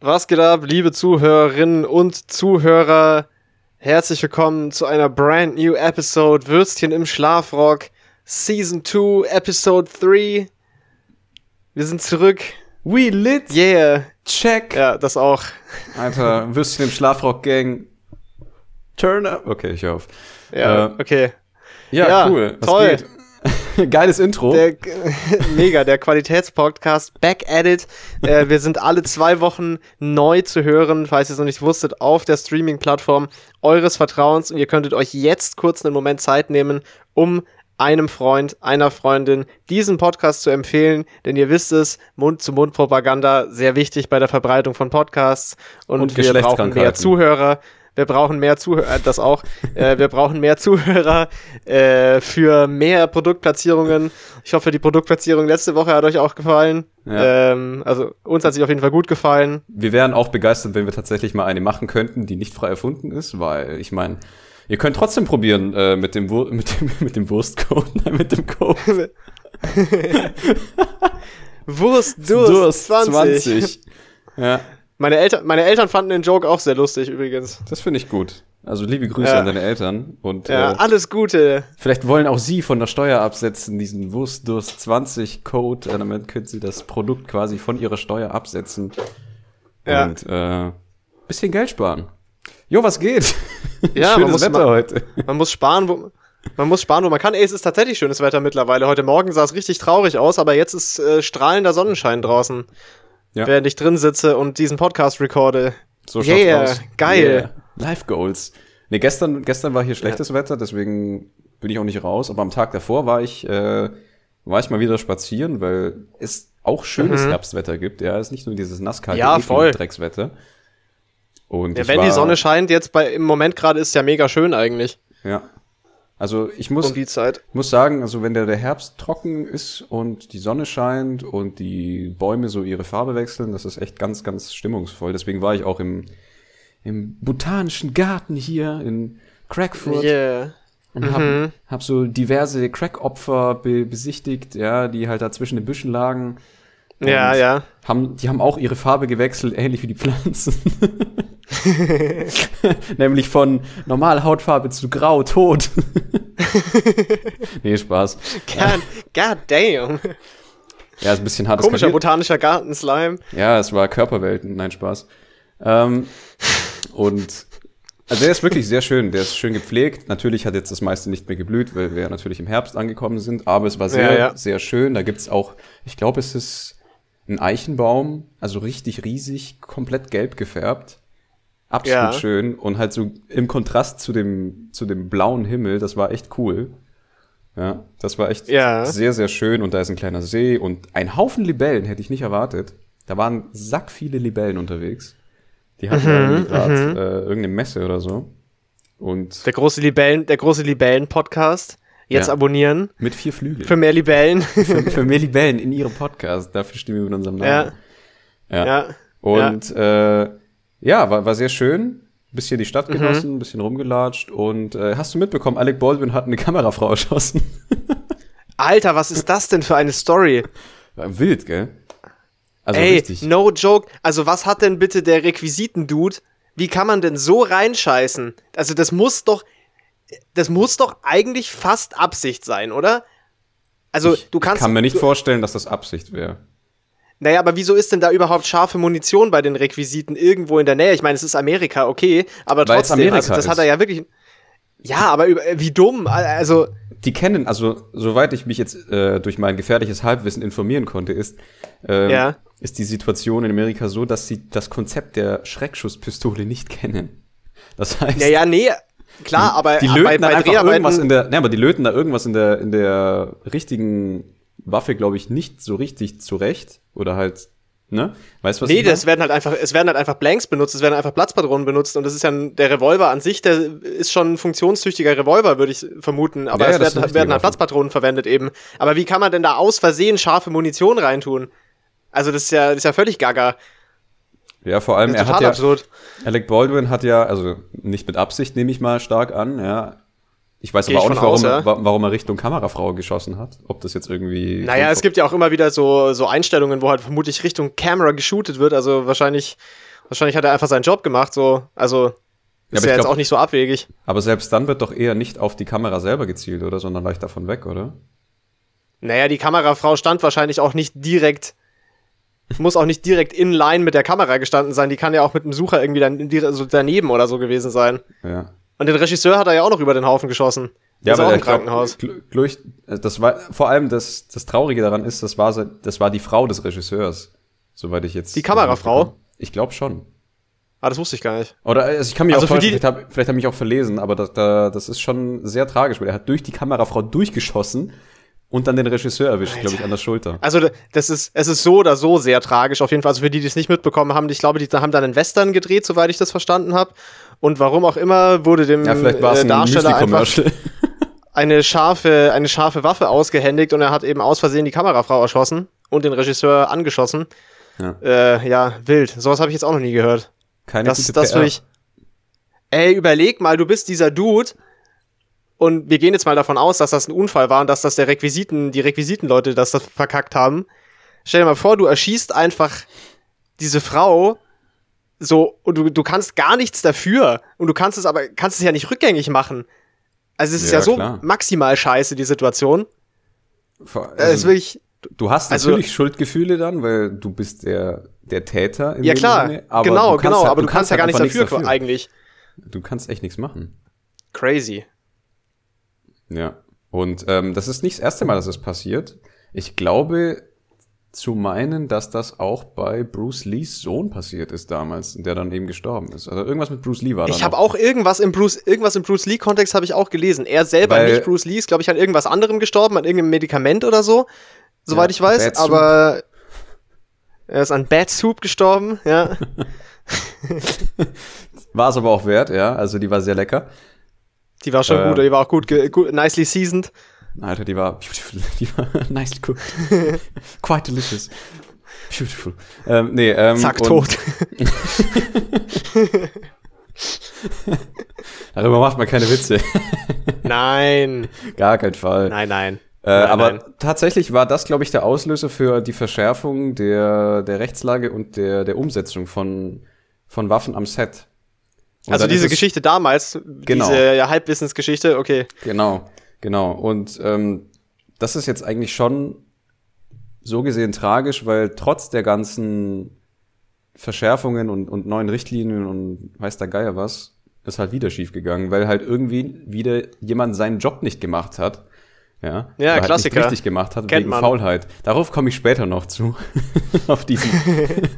Was geht ab, liebe Zuhörerinnen und Zuhörer? Herzlich willkommen zu einer brand new Episode Würstchen im Schlafrock Season 2 Episode 3. Wir sind zurück. We lit. Yeah. Check. Ja, das auch. Alter, Würstchen im Schlafrock Gang. Turn up. Okay, ich auf. Ja, Äh, okay. Ja, Ja, cool. Was toll. geht? Geiles Intro. Der, mega, der Qualitätspodcast Back at it. Äh, wir sind alle zwei Wochen neu zu hören, falls ihr es noch nicht wusstet, auf der Streaming-Plattform eures Vertrauens. Und ihr könntet euch jetzt kurz einen Moment Zeit nehmen, um einem Freund, einer Freundin diesen Podcast zu empfehlen, denn ihr wisst es, Mund-zu-Mund-Propaganda sehr wichtig bei der Verbreitung von Podcasts und, Und wir brauchen mehr. Zuhörer. Wir brauchen mehr Zuhörer, äh, das auch. äh, wir brauchen mehr Zuhörer äh, für mehr Produktplatzierungen. Ich hoffe, die Produktplatzierung letzte Woche hat euch auch gefallen. Ja. Ähm, also uns hat sich auf jeden Fall gut gefallen. Wir wären auch begeistert, wenn wir tatsächlich mal eine machen könnten, die nicht frei erfunden ist, weil ich meine, ihr könnt trotzdem probieren äh, mit dem Wur mit dem mit dem Wurstcode, nein, mit dem Code Wurst, Durst, 20. Ja, Meine, Eltern, meine Eltern fanden den Joke auch sehr lustig übrigens. das finde ich gut. Also liebe Grüße Ja. an deine Eltern und Ja, äh, alles Gute. Vielleicht wollen auch Sie von der Steuer absetzen, diesen Wurstdurst 20 Code, äh, damit können Sie das Produkt quasi von Ihrer Steuer absetzen Ja. und äh, bisschen Geld sparen. Jo, was geht? Ja, man Schönes muss Wetter ma- heute. Man muss sparen, wo man muss sparen, wo man kann. Ey, es ist tatsächlich schönes Wetter mittlerweile. Heute Morgen sah es richtig traurig aus, aber jetzt ist äh, strahlender Sonnenschein draußen. Ja. Während ich drin sitze und diesen Podcast recorde. So Yeah, aus. geil. Life Goals. Nee, gestern, gestern war hier schlechtes Wetter, deswegen bin ich auch nicht raus. Aber am Tag davor war ich, äh, war ich mal wieder spazieren, weil es auch schönes Herbstwetter gibt. Ja, es ist nicht nur dieses nasskalte Mhm. Ja, voll. Dreckswetter. Und Ja, wenn die war- Sonne scheint, jetzt bei im Moment gerade ist ja mega schön eigentlich Ja. Also ich muss, um die Zeit. muss sagen, also wenn der, der Herbst trocken ist und die Sonne scheint und die Bäume so ihre Farbe wechseln, das ist echt ganz, ganz stimmungsvoll. Deswegen war ich auch im, im botanischen Garten hier in Crackfurt Yeah. und hab, hab so diverse Crack-Opfer be besichtigt, ja, die halt da zwischen den Büschen lagen. Ja, ja. Haben, die haben auch ihre Farbe gewechselt, ähnlich wie die Pflanzen. Nämlich von normal Hautfarbe zu grau, tot. nee, Spaß. God, God damn. Ja, ist ein bisschen hart. Komischer eskaliert. botanischer Gartenslime. Ja, es war Körperwelten, nein, Spaß. Ähm, und also der ist wirklich sehr schön, der ist schön gepflegt. Natürlich hat jetzt das meiste nicht mehr geblüht, weil wir natürlich im Herbst angekommen sind, aber es war sehr, Ja, ja. sehr schön. Da gibt's auch, ich glaube, es ist ein Eichenbaum, also richtig riesig, komplett gelb gefärbt. Absolut Ja. schön und halt so im Kontrast zu dem, zu dem blauen Himmel, das war echt cool. Ja, das war echt Ja. sehr, sehr schön und da ist ein kleiner See und ein Haufen Libellen, hätte ich nicht erwartet. Da waren sack viele Libellen unterwegs. Die hatten irgendwie gerade äh, irgendeine Messe oder so. Und Der große Libellen, der große Libellen-Podcast. Jetzt Ja. abonnieren. mit vier Flügeln. Für mehr Libellen. für, für mehr Libellen in ihrem Podcast. Dafür stehen wir mit unserem Namen. Ja. ja. Und äh, ja, war, war sehr schön. Bisschen die Stadt Mhm. genossen, bisschen rumgelatscht. Und äh, hast du mitbekommen, Alec Baldwin hat eine Kamerafrau erschossen. Alter, was ist das denn für eine Story? War wild, gell? Also Ey, richtig. no joke. Also was hat denn bitte der Requisiten-Dude? Wie kann man denn so reinscheißen? Also das muss doch, das muss doch eigentlich fast Absicht sein, oder? Also du kannst, kann mir nicht du, vorstellen, dass das Absicht wäre. naja, aber wieso ist denn da überhaupt scharfe Munition bei den Requisiten irgendwo in der Nähe? Ich meine, es ist Amerika, okay, aber Weil es trotzdem, Amerika also das hat ist. er ja wirklich, ja, aber über, wie dumm, also, Die kennen, also soweit ich mich jetzt äh, durch mein gefährliches Halbwissen informieren konnte, ist, ähm, Ja. ist die Situation in Amerika so, dass sie das Konzept der Schreckschusspistole nicht kennen. Das heißt, ja, ja, nee, klar, aber die löten bei, bei einfach irgendwas in der, ne, aber die löten da irgendwas in der, in der richtigen Waffe, glaube ich, nicht so richtig zurecht. Oder halt, ne? Weißt du, was Nee, das werden halt einfach, es werden halt einfach Blanks benutzt, es werden einfach Platzpatronen benutzt und das ist ja ein, der Revolver an sich, der ist schon ein funktionstüchtiger Revolver, würde ich vermuten. Aber Ja, es werden, eine werden halt. Platzpatronen verwendet eben. Aber wie kann man denn da aus Versehen scharfe Munition reintun? Also das ist ja, das ist ja völlig gaga. Ja, vor allem, er hat ja, absurd. Alec Baldwin hat ja, also nicht mit Absicht, nehme ich mal stark an, ja. Ich weiß Geh aber auch nicht, warum, aus, ja. wa- warum er Richtung Kamerafrau geschossen hat. Ob das jetzt irgendwie. Naja, es gibt ja auch immer wieder so, so Einstellungen, wo halt vermutlich Richtung Camera geshootet wird. Also wahrscheinlich Wahrscheinlich hat er einfach seinen Job gemacht, so. Also, ist ja, ja jetzt glaub, auch nicht so abwegig. Aber selbst dann wird doch eher nicht auf die Kamera selber gezielt, oder? Sondern leicht davon weg, oder? Naja, die Kamerafrau stand wahrscheinlich auch nicht direkt, muss auch nicht direkt in line mit der Kamera gestanden sein. Die kann ja auch mit dem Sucher irgendwie dann so daneben oder so gewesen sein. Ja. Und den Regisseur hat er ja auch noch über den Haufen geschossen. Ja, aber im Krankenhaus. Glaub, das war vor allem das, das Traurige daran ist, das war das war die Frau des Regisseurs, soweit ich jetzt. Die Kamerafrau? Ich glaube schon. Ah, das wusste ich gar nicht. Oder also ich kann mich also auch täuschen, vielleicht habe hab ich mich auch verlesen, aber das, da, das ist schon sehr tragisch, weil er hat durch die Kamerafrau durchgeschossen und dann den Regisseur erwischt, glaube ich, an der Schulter. Also das ist, es ist so oder so sehr tragisch. Auf jeden Fall, also für die, die es nicht mitbekommen haben, ich glaube, die haben dann einen Western gedreht, soweit ich das verstanden habe. Und warum auch immer wurde dem ja, vielleicht äh, ein Darsteller einfach eine scharfe, eine scharfe Waffe ausgehändigt und er hat eben aus Versehen die Kamerafrau erschossen und den Regisseur angeschossen. Ja, äh, ja wild. Sowas habe ich jetzt auch noch nie gehört. Keine das, gute das PR. Ich, ey, überleg mal, du bist dieser Dude, und wir gehen jetzt mal davon aus, dass das ein Unfall war und dass das der Requisiten, die Requisitenleute das, das verkackt haben. Stell dir mal vor, du erschießt einfach diese Frau so und du, du kannst gar nichts dafür und du kannst es aber kannst es ja nicht rückgängig machen. Also es ist ja, ja so klar. maximal scheiße die Situation. Vor, also, ist wirklich, du hast also natürlich also, Schuldgefühle dann, weil du bist der der Täter. ja klar, Sinne, genau, genau, halt, aber du kannst, kannst ja gar nichts dafür, dafür eigentlich. Du kannst echt nichts machen. Crazy. Ja. Und ähm, das ist nicht das erste Mal, dass es passiert. Ich glaube zu meinen, dass das auch bei Bruce Lees Sohn passiert ist damals, der dann eben gestorben ist. Also irgendwas mit Bruce Lee war da. Ich habe auch irgendwas im Bruce irgendwas im Bruce Lee Kontext habe ich auch gelesen. Er selber Weil, nicht Bruce Lee ist, glaube ich, an irgendwas anderem gestorben, an irgendeinem Medikament oder so, soweit ja, ich weiß, aber er ist an Bad Soup gestorben, ja. war es aber auch wert, ja, also die war sehr lecker. Die war schon äh, gut, die war auch gut, gut, nicely seasoned. Alter, die war beautiful, die war nicely cooked. Quite delicious. Beautiful. Ähm, nee, ähm, Zack, tot. Darüber macht man keine Witze. nein. Gar kein Fall. Nein, nein. Äh, nein aber nein. tatsächlich war das, glaube ich, der Auslöser für die Verschärfung der, der Rechtslage und der, der Umsetzung von, von Waffen am Set. Und also diese Geschichte damals, genau. diese ja, Halbwissensgeschichte, okay. Genau, genau. Und ähm, das ist jetzt eigentlich schon so gesehen tragisch, weil trotz der ganzen Verschärfungen und, und neuen Richtlinien und weiß der Geier was, ist halt wieder schief gegangen, weil halt irgendwie wieder jemand seinen Job nicht gemacht hat. Ja, ja halt Klassiker. Nicht richtig gemacht hat Kennt wegen man. Faulheit. Darauf komme ich später noch zu. auf diesen.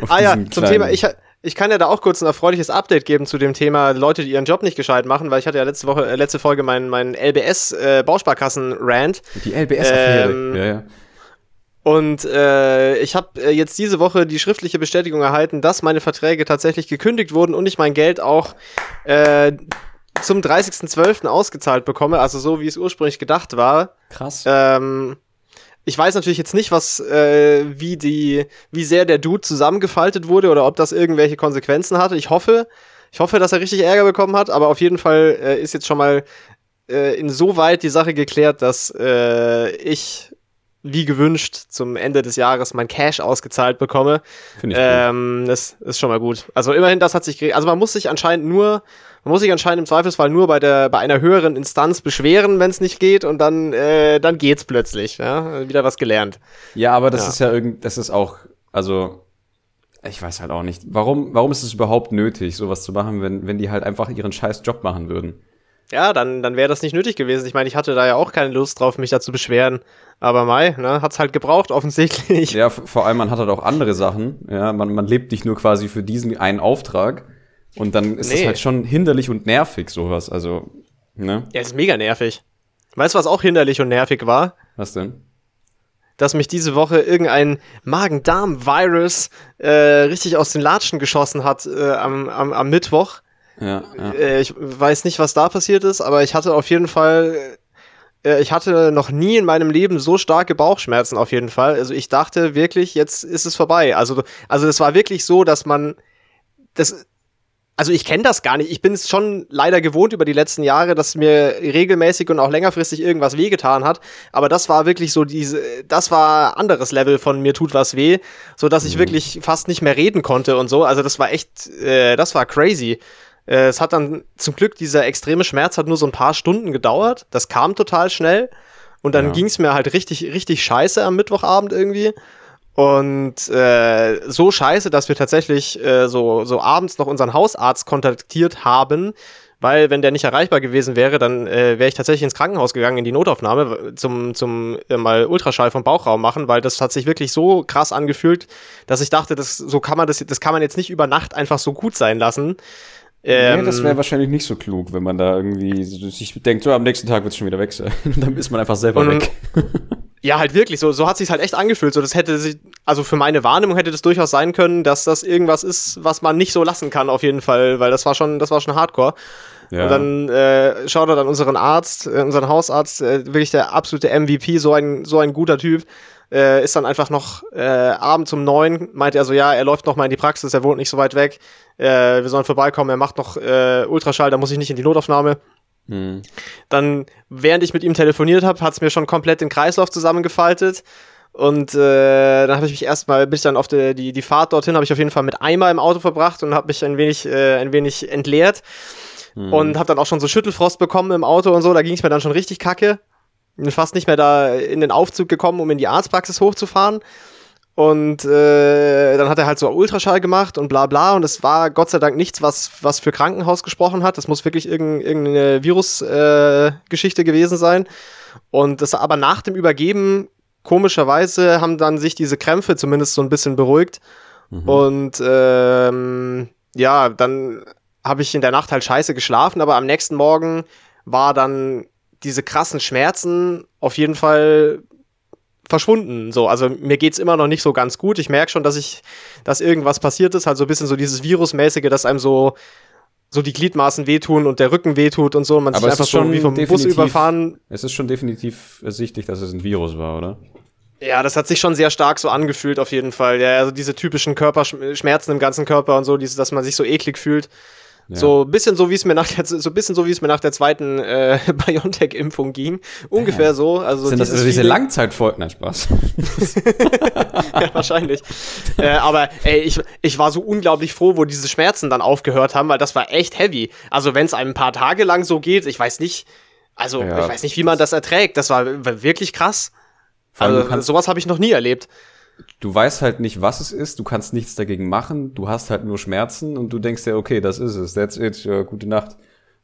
auf ah ja, zum. Thema. Ich, ich kann ja da auch kurz ein erfreuliches Update geben zu dem Thema Leute, die ihren Job nicht gescheit machen, weil ich hatte ja letzte Woche, äh, letzte Folge meinen mein LBS äh, Bausparkassen Rant. Die LBS Affäre. Ähm, ja, ja. Und äh, ich habe äh, jetzt diese Woche die schriftliche Bestätigung erhalten, dass meine Verträge tatsächlich gekündigt wurden und ich mein Geld auch äh, zum 30.12. ausgezahlt bekomme, also so wie es ursprünglich gedacht war. Krass. Ähm, ich weiß natürlich jetzt nicht, was, äh, wie die, wie sehr der Dude zusammengefaltet wurde oder ob das irgendwelche Konsequenzen hatte. Ich hoffe, ich hoffe, dass er richtig Ärger bekommen hat, aber auf jeden Fall äh, ist jetzt schon mal äh, insoweit die Sache geklärt, dass äh, ich wie gewünscht zum Ende des Jahres mein Cash ausgezahlt bekomme. Finde ich ähm, gut. Das ist schon mal gut. Also immerhin, das hat sich, also man muss sich anscheinend nur man muss sich anscheinend im Zweifelsfall nur bei der bei einer höheren Instanz beschweren, wenn es nicht geht, und dann äh, dann geht's plötzlich. Ja, wieder was gelernt. Ja, aber das ja. ist ja irgend, das ist auch, also ich weiß halt auch nicht, warum warum ist es überhaupt nötig, sowas zu machen, wenn wenn die halt einfach ihren scheiß Job machen würden. Ja, dann, dann wäre das nicht nötig gewesen. Ich meine, ich hatte da ja auch keine Lust drauf, mich da zu beschweren. Aber Mai, ne, hat's halt gebraucht, offensichtlich. Ja, vor allem, man hat halt auch andere Sachen. Ja, man, man lebt nicht nur quasi für diesen einen Auftrag. Und dann ist es nee. halt schon hinderlich und nervig, sowas. Also, ne? Ja, es ist mega nervig. Weißt du, was auch hinderlich und nervig war? Was denn? Dass mich diese Woche irgendein Magen-Darm-Virus äh, richtig aus den Latschen geschossen hat äh, am, am, am Mittwoch. Ja, ja. Äh, ich weiß nicht, was da passiert ist, aber ich hatte auf jeden Fall äh, ich hatte noch nie in meinem Leben so starke Bauchschmerzen auf jeden Fall. Also ich dachte wirklich, jetzt ist es vorbei. Also, also das war wirklich so, dass man, das, also ich kenne das gar nicht. Ich bin es schon leider gewohnt über die letzten Jahre, dass mir regelmäßig und auch längerfristig irgendwas wehgetan hat. Aber das war wirklich so diese, das war anderes Level von mir tut was weh, so dass ich mhm. wirklich fast nicht mehr reden konnte und so. Also das war echt, äh, das war crazy. Äh, es hat dann zum Glück dieser extreme Schmerz hat nur so ein paar Stunden gedauert. Das kam total schnell und dann ja. ging es mir halt richtig, richtig scheiße am Mittwochabend irgendwie. Und äh, so scheiße, dass wir tatsächlich äh, so, so abends noch unseren Hausarzt kontaktiert haben, weil wenn der nicht erreichbar gewesen wäre, dann äh, wäre ich tatsächlich ins Krankenhaus gegangen, in die Notaufnahme, zum, zum äh, mal Ultraschall vom Bauchraum machen, weil das hat sich wirklich so krass angefühlt, dass ich dachte, das, so kann man das, das kann man jetzt nicht über Nacht einfach so gut sein lassen. Ähm, nee, das wäre wahrscheinlich nicht so klug, wenn man da irgendwie sich denkt, so am nächsten Tag wird es schon wieder weg sein. dann ist man einfach selber weg. Ja, halt wirklich, so, so hat sich halt echt angefühlt. So, das hätte sich, also für meine Wahrnehmung hätte das durchaus sein können, dass das irgendwas ist, was man nicht so lassen kann, auf jeden Fall, weil das war schon, das war schon hardcore. Ja. Und dann äh, schaut er dann unseren Arzt, äh, unseren Hausarzt, äh, wirklich der absolute MVP, so ein, so ein guter Typ, äh, ist dann einfach noch äh, abends um neun, meint er so, ja, er läuft noch mal in die Praxis, er wohnt nicht so weit weg, äh, wir sollen vorbeikommen, er macht noch äh, Ultraschall, da muss ich nicht in die Notaufnahme. Mhm. Dann, während ich mit ihm telefoniert habe, hat es mir schon komplett den Kreislauf zusammengefaltet. Und äh, dann habe ich mich erstmal, bin ich dann auf die, die, die Fahrt dorthin, habe ich auf jeden Fall mit Eimer im Auto verbracht und habe mich ein wenig, äh, ein wenig entleert. Mhm. Und habe dann auch schon so Schüttelfrost bekommen im Auto und so. Da ging es mir dann schon richtig kacke. Bin fast nicht mehr da in den Aufzug gekommen, um in die Arztpraxis hochzufahren. Und äh, dann hat er halt so Ultraschall gemacht und bla bla. Und es war Gott sei Dank nichts, was, was für Krankenhaus gesprochen hat. Das muss wirklich irgendein, irgendeine Virusgeschichte äh, gewesen sein. Und das aber nach dem Übergeben, komischerweise, haben dann sich diese Krämpfe zumindest so ein bisschen beruhigt. Mhm. Und ähm, ja, dann habe ich in der Nacht halt scheiße geschlafen, aber am nächsten Morgen war dann diese krassen Schmerzen auf jeden Fall verschwunden. So, also mir geht's immer noch nicht so ganz gut. Ich merke schon, dass ich, dass irgendwas passiert ist, halt so ein bisschen so dieses Virusmäßige, dass einem so so die Gliedmaßen wehtun und der Rücken wehtut und so und man Aber sich einfach schon wie vom Bus überfahren. Es ist schon definitiv ersichtlich, dass es ein Virus war, oder? Ja, das hat sich schon sehr stark so angefühlt auf jeden Fall. Ja, also diese typischen Körperschmerzen im ganzen Körper und so, dieses, dass man sich so eklig fühlt. So ein bisschen so wie es mir nach der so bisschen so wie es mir nach der zweiten äh, BioNTech Impfung ging, ungefähr ja. so, also sind das also diese Langzeitfolgen, nein Spaß. ja, wahrscheinlich. äh, aber ey, ich ich war so unglaublich froh, wo diese Schmerzen dann aufgehört haben, weil das war echt heavy. Also, wenn es einem ein paar Tage lang so geht, ich weiß nicht, also ja. ich weiß nicht, wie man das erträgt, das war, war wirklich krass. Also, sowas habe ich noch nie erlebt du weißt halt nicht, was es ist, du kannst nichts dagegen machen, du hast halt nur Schmerzen und du denkst ja, okay, das ist es, that's it, ja, gute Nacht.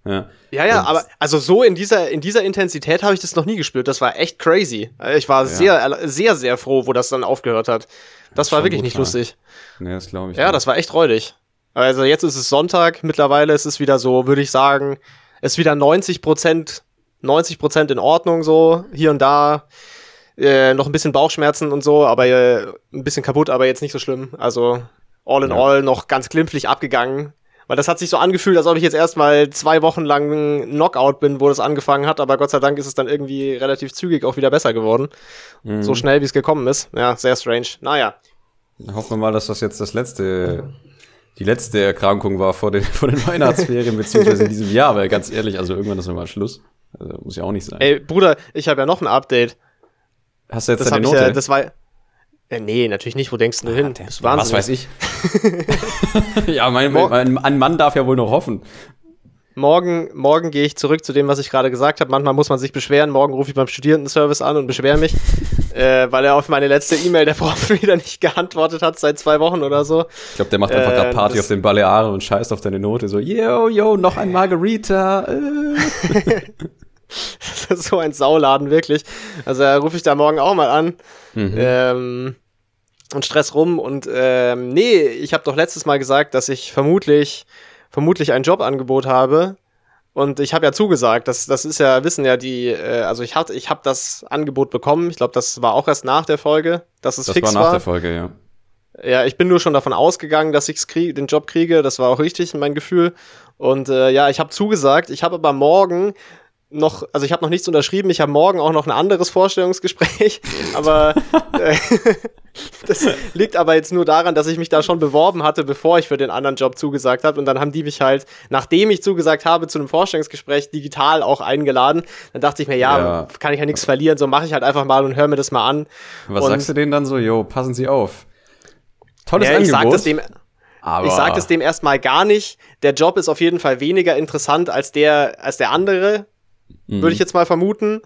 Ja, ja, ja aber also so in dieser, in dieser Intensität habe ich das noch nie gespürt. Das war echt crazy. Ich war ja. sehr, sehr, sehr froh, wo das dann aufgehört hat. Das, das war wirklich nicht lustig. Nee, das glaube ich. Ja, nicht. das war echt räudig. Also jetzt ist es Sonntag, mittlerweile ist es wieder so, würde ich sagen, ist wieder 90 Prozent, 90 Prozent in Ordnung so, hier und da äh, noch ein bisschen Bauchschmerzen und so, aber äh, ein bisschen kaputt, aber jetzt nicht so schlimm. Also all in ja. all noch ganz glimpflich abgegangen. Weil das hat sich so angefühlt, als ob ich jetzt erstmal zwei Wochen lang Knockout bin, wo das angefangen hat, aber Gott sei Dank ist es dann irgendwie relativ zügig auch wieder besser geworden. Mhm. So schnell, wie es gekommen ist. Ja, sehr strange. Naja. Hoffen wir mal, dass das jetzt das letzte, die letzte Erkrankung war vor den, vor den Weihnachtsferien, beziehungsweise in diesem Jahr, weil ganz ehrlich, also irgendwann ist nochmal Schluss. Also, muss ja auch nicht sein. Ey, Bruder, ich habe ja noch ein Update. Hast du jetzt das deine Note? Ja, das war. Äh, nee, natürlich nicht. Wo denkst du hin? Das ja, was weiß ich. ja, mein, mein, ein Mann darf ja wohl noch hoffen. Morgen, morgen gehe ich zurück zu dem, was ich gerade gesagt habe. Manchmal muss man sich beschweren. Morgen rufe ich beim Studierendenservice an und beschwere mich, äh, weil er auf meine letzte E-Mail der Prof wieder nicht geantwortet hat seit zwei Wochen oder so. Ich glaube, der macht einfach äh, gerade Party auf den Balearen und scheißt auf deine Note. So, yo, yo, noch ein Margarita. Äh. das ist so ein Sauladen, wirklich. Also da rufe ich da morgen auch mal an. Mhm. Ähm, und Stress rum. Und ähm, nee, ich habe doch letztes Mal gesagt, dass ich vermutlich, vermutlich ein Jobangebot habe. Und ich habe ja zugesagt, das, das ist ja, wissen ja die, äh, also ich hatte, ich habe das Angebot bekommen. Ich glaube, das war auch erst nach der Folge, dass es das fix war. Das war nach der Folge, ja. Ja, ich bin nur schon davon ausgegangen, dass ich den Job kriege. Das war auch richtig, mein Gefühl. Und äh, ja, ich habe zugesagt. Ich habe aber morgen noch, also ich habe noch nichts unterschrieben, ich habe morgen auch noch ein anderes Vorstellungsgespräch, aber äh, das liegt aber jetzt nur daran, dass ich mich da schon beworben hatte, bevor ich für den anderen Job zugesagt habe und dann haben die mich halt, nachdem ich zugesagt habe, zu einem Vorstellungsgespräch digital auch eingeladen. Dann dachte ich mir, ja, ja. kann ich ja nichts verlieren, so mache ich halt einfach mal und höre mir das mal an. Was und sagst du denen dann so, jo, passen Sie auf? Tolles ja, ich Angebot. Aber ich sage das dem erstmal gar nicht. Der Job ist auf jeden Fall weniger interessant als der, als der andere, mhm. würde ich jetzt mal vermuten.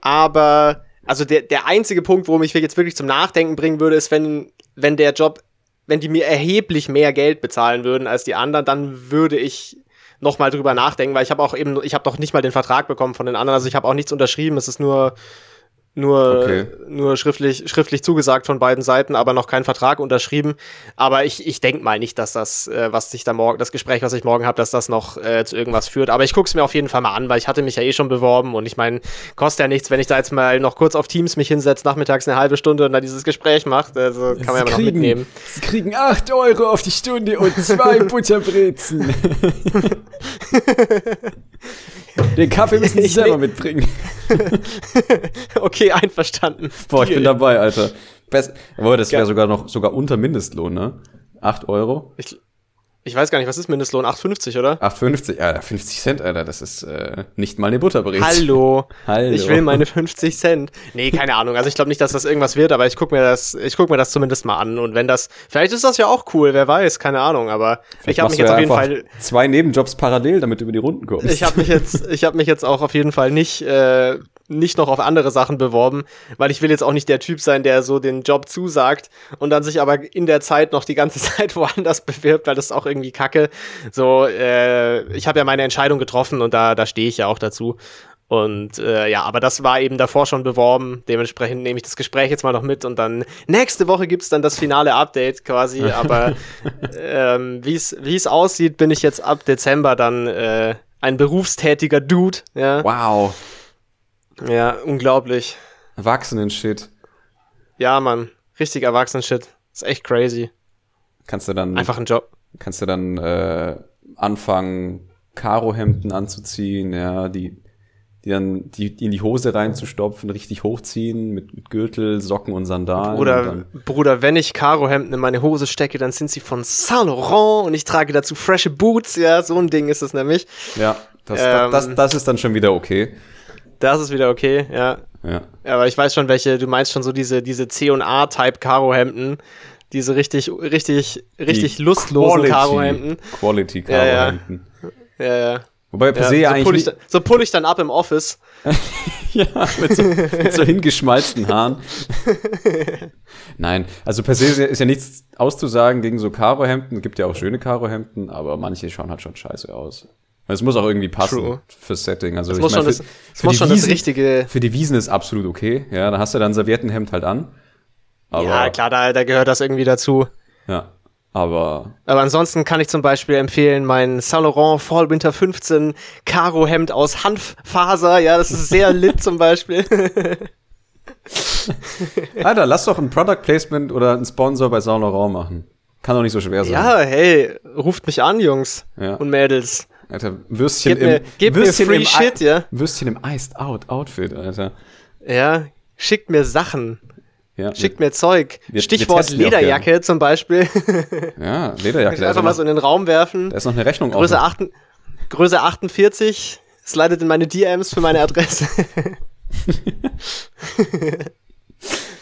Aber, also der, der einzige Punkt, wo mich jetzt wirklich zum Nachdenken bringen würde, ist, wenn, wenn der Job, wenn die mir erheblich mehr Geld bezahlen würden als die anderen, dann würde ich noch mal drüber nachdenken, weil ich habe auch eben, ich habe doch nicht mal den Vertrag bekommen von den anderen, also ich habe auch nichts unterschrieben, es ist nur nur, okay. nur schriftlich, schriftlich zugesagt von beiden Seiten, aber noch kein Vertrag unterschrieben. Aber ich, ich denke mal nicht, dass das, äh, was sich da morgen, das Gespräch, was ich morgen habe, dass das noch äh, zu irgendwas führt. Aber ich gucke es mir auf jeden Fall mal an, weil ich hatte mich ja eh schon beworben und ich meine, kostet ja nichts, wenn ich da jetzt mal noch kurz auf Teams mich hinsetze, nachmittags eine halbe Stunde und dann dieses Gespräch macht. Also kann man ja mal noch mitnehmen. Sie kriegen 8 Euro auf die Stunde und zwei Butterbrezen. Den Kaffee müssen Sie selber mitbringen. okay, einverstanden. Boah, ich bin dabei, Alter. Best Boah, das wäre sogar noch sogar unter Mindestlohn, ne? 8 Euro. Ich, ich weiß gar nicht, was ist Mindestlohn? 8,50, oder? 8,50, Alter, 50 Cent, Alter, das ist äh, nicht mal eine Butterbrezel. Hallo. Hallo. Ich will meine 50 Cent. Nee, keine Ahnung. Also ich glaube nicht, dass das irgendwas wird, aber ich guck mir das, ich guck mir das zumindest mal an. Und wenn das, vielleicht ist das ja auch cool, wer weiß, keine Ahnung. Aber vielleicht ich habe mich jetzt auf jeden Fall zwei Nebenjobs parallel, damit du über die Runden kommst. Ich habe mich jetzt, ich habe mich jetzt auch auf jeden Fall nicht äh, nicht noch auf andere Sachen beworben, weil ich will jetzt auch nicht der Typ sein, der so den Job zusagt und dann sich aber in der Zeit noch die ganze Zeit woanders bewirbt, weil das ist auch irgendwie kacke. So, äh, ich habe ja meine Entscheidung getroffen und da, da stehe ich ja auch dazu. Und äh, ja, aber das war eben davor schon beworben. Dementsprechend nehme ich das Gespräch jetzt mal noch mit und dann nächste Woche gibt's dann das finale Update quasi. Aber ähm, wie es aussieht, bin ich jetzt ab Dezember dann äh, ein berufstätiger Dude. Ja. Wow. Ja, unglaublich. Erwachsenen-Shit. Ja, Mann. Richtig Erwachsenen-Shit. Ist echt crazy. Kannst du dann. Einfach ein Job. Kannst du dann äh, anfangen, Karohemden anzuziehen, ja, die, die dann die, die in die Hose reinzustopfen, richtig hochziehen mit, mit Gürtel, Socken und Sandalen. Bruder, und Bruder, wenn ich Karohemden in meine Hose stecke, dann sind sie von Saint Laurent und ich trage dazu frische Boots, ja, so ein Ding ist es nämlich. Ja, das, ähm, das, das, das ist dann schon wieder okay. Das ist wieder okay, ja. Ja. Aber ich weiß schon, welche, du meinst schon so diese, diese C&A-Type Karo-Hemden. Diese richtig, richtig, richtig Die lustlosen Karo-Hemden. Quality Karo-Hemden. Ja, ja. ja, ja. Wobei per ja, se so eigentlich. Pull ich, so pull ich dann ab im Office. ja, mit so, mit so hingeschmalzten Haaren. Nein, also per se ist ja nichts auszusagen gegen so Karo-Hemden. Gibt ja auch schöne Karo-Hemden, aber manche schauen halt schon scheiße aus. Es muss auch irgendwie passen True. fürs Setting. Also es muss, mein, schon, für, das, es muss schon Wiesen, das richtige. Für die Wiesen ist absolut okay. Ja, da hast du dann Serviettenhemd halt an. Aber, ja, klar, da, da gehört das irgendwie dazu. Ja, aber. Aber ansonsten kann ich zum Beispiel empfehlen mein Saint Laurent Fall Winter 15 Karo Hemd aus Hanffaser. Ja, das ist sehr lit zum Beispiel. Alter, lass doch ein Product Placement oder ein Sponsor bei Saint Laurent machen. Kann doch nicht so schwer sein. Ja, hey, ruft mich an, Jungs ja. und Mädels. Alter, Würstchen gib im, gib Würstchen mir free shit, ja? Würstchen im Iced Out Outfit, Alter. Ja, schickt mir Sachen. Ja, schickt mir Zeug. Wir, Stichwort wir Lederjacke zum Beispiel. Ja, Lederjacke. Einfach mal so in den Raum werfen. Da ist noch eine Rechnung Größe, 8, Größe 48. Slidet in meine DMs für meine Adresse.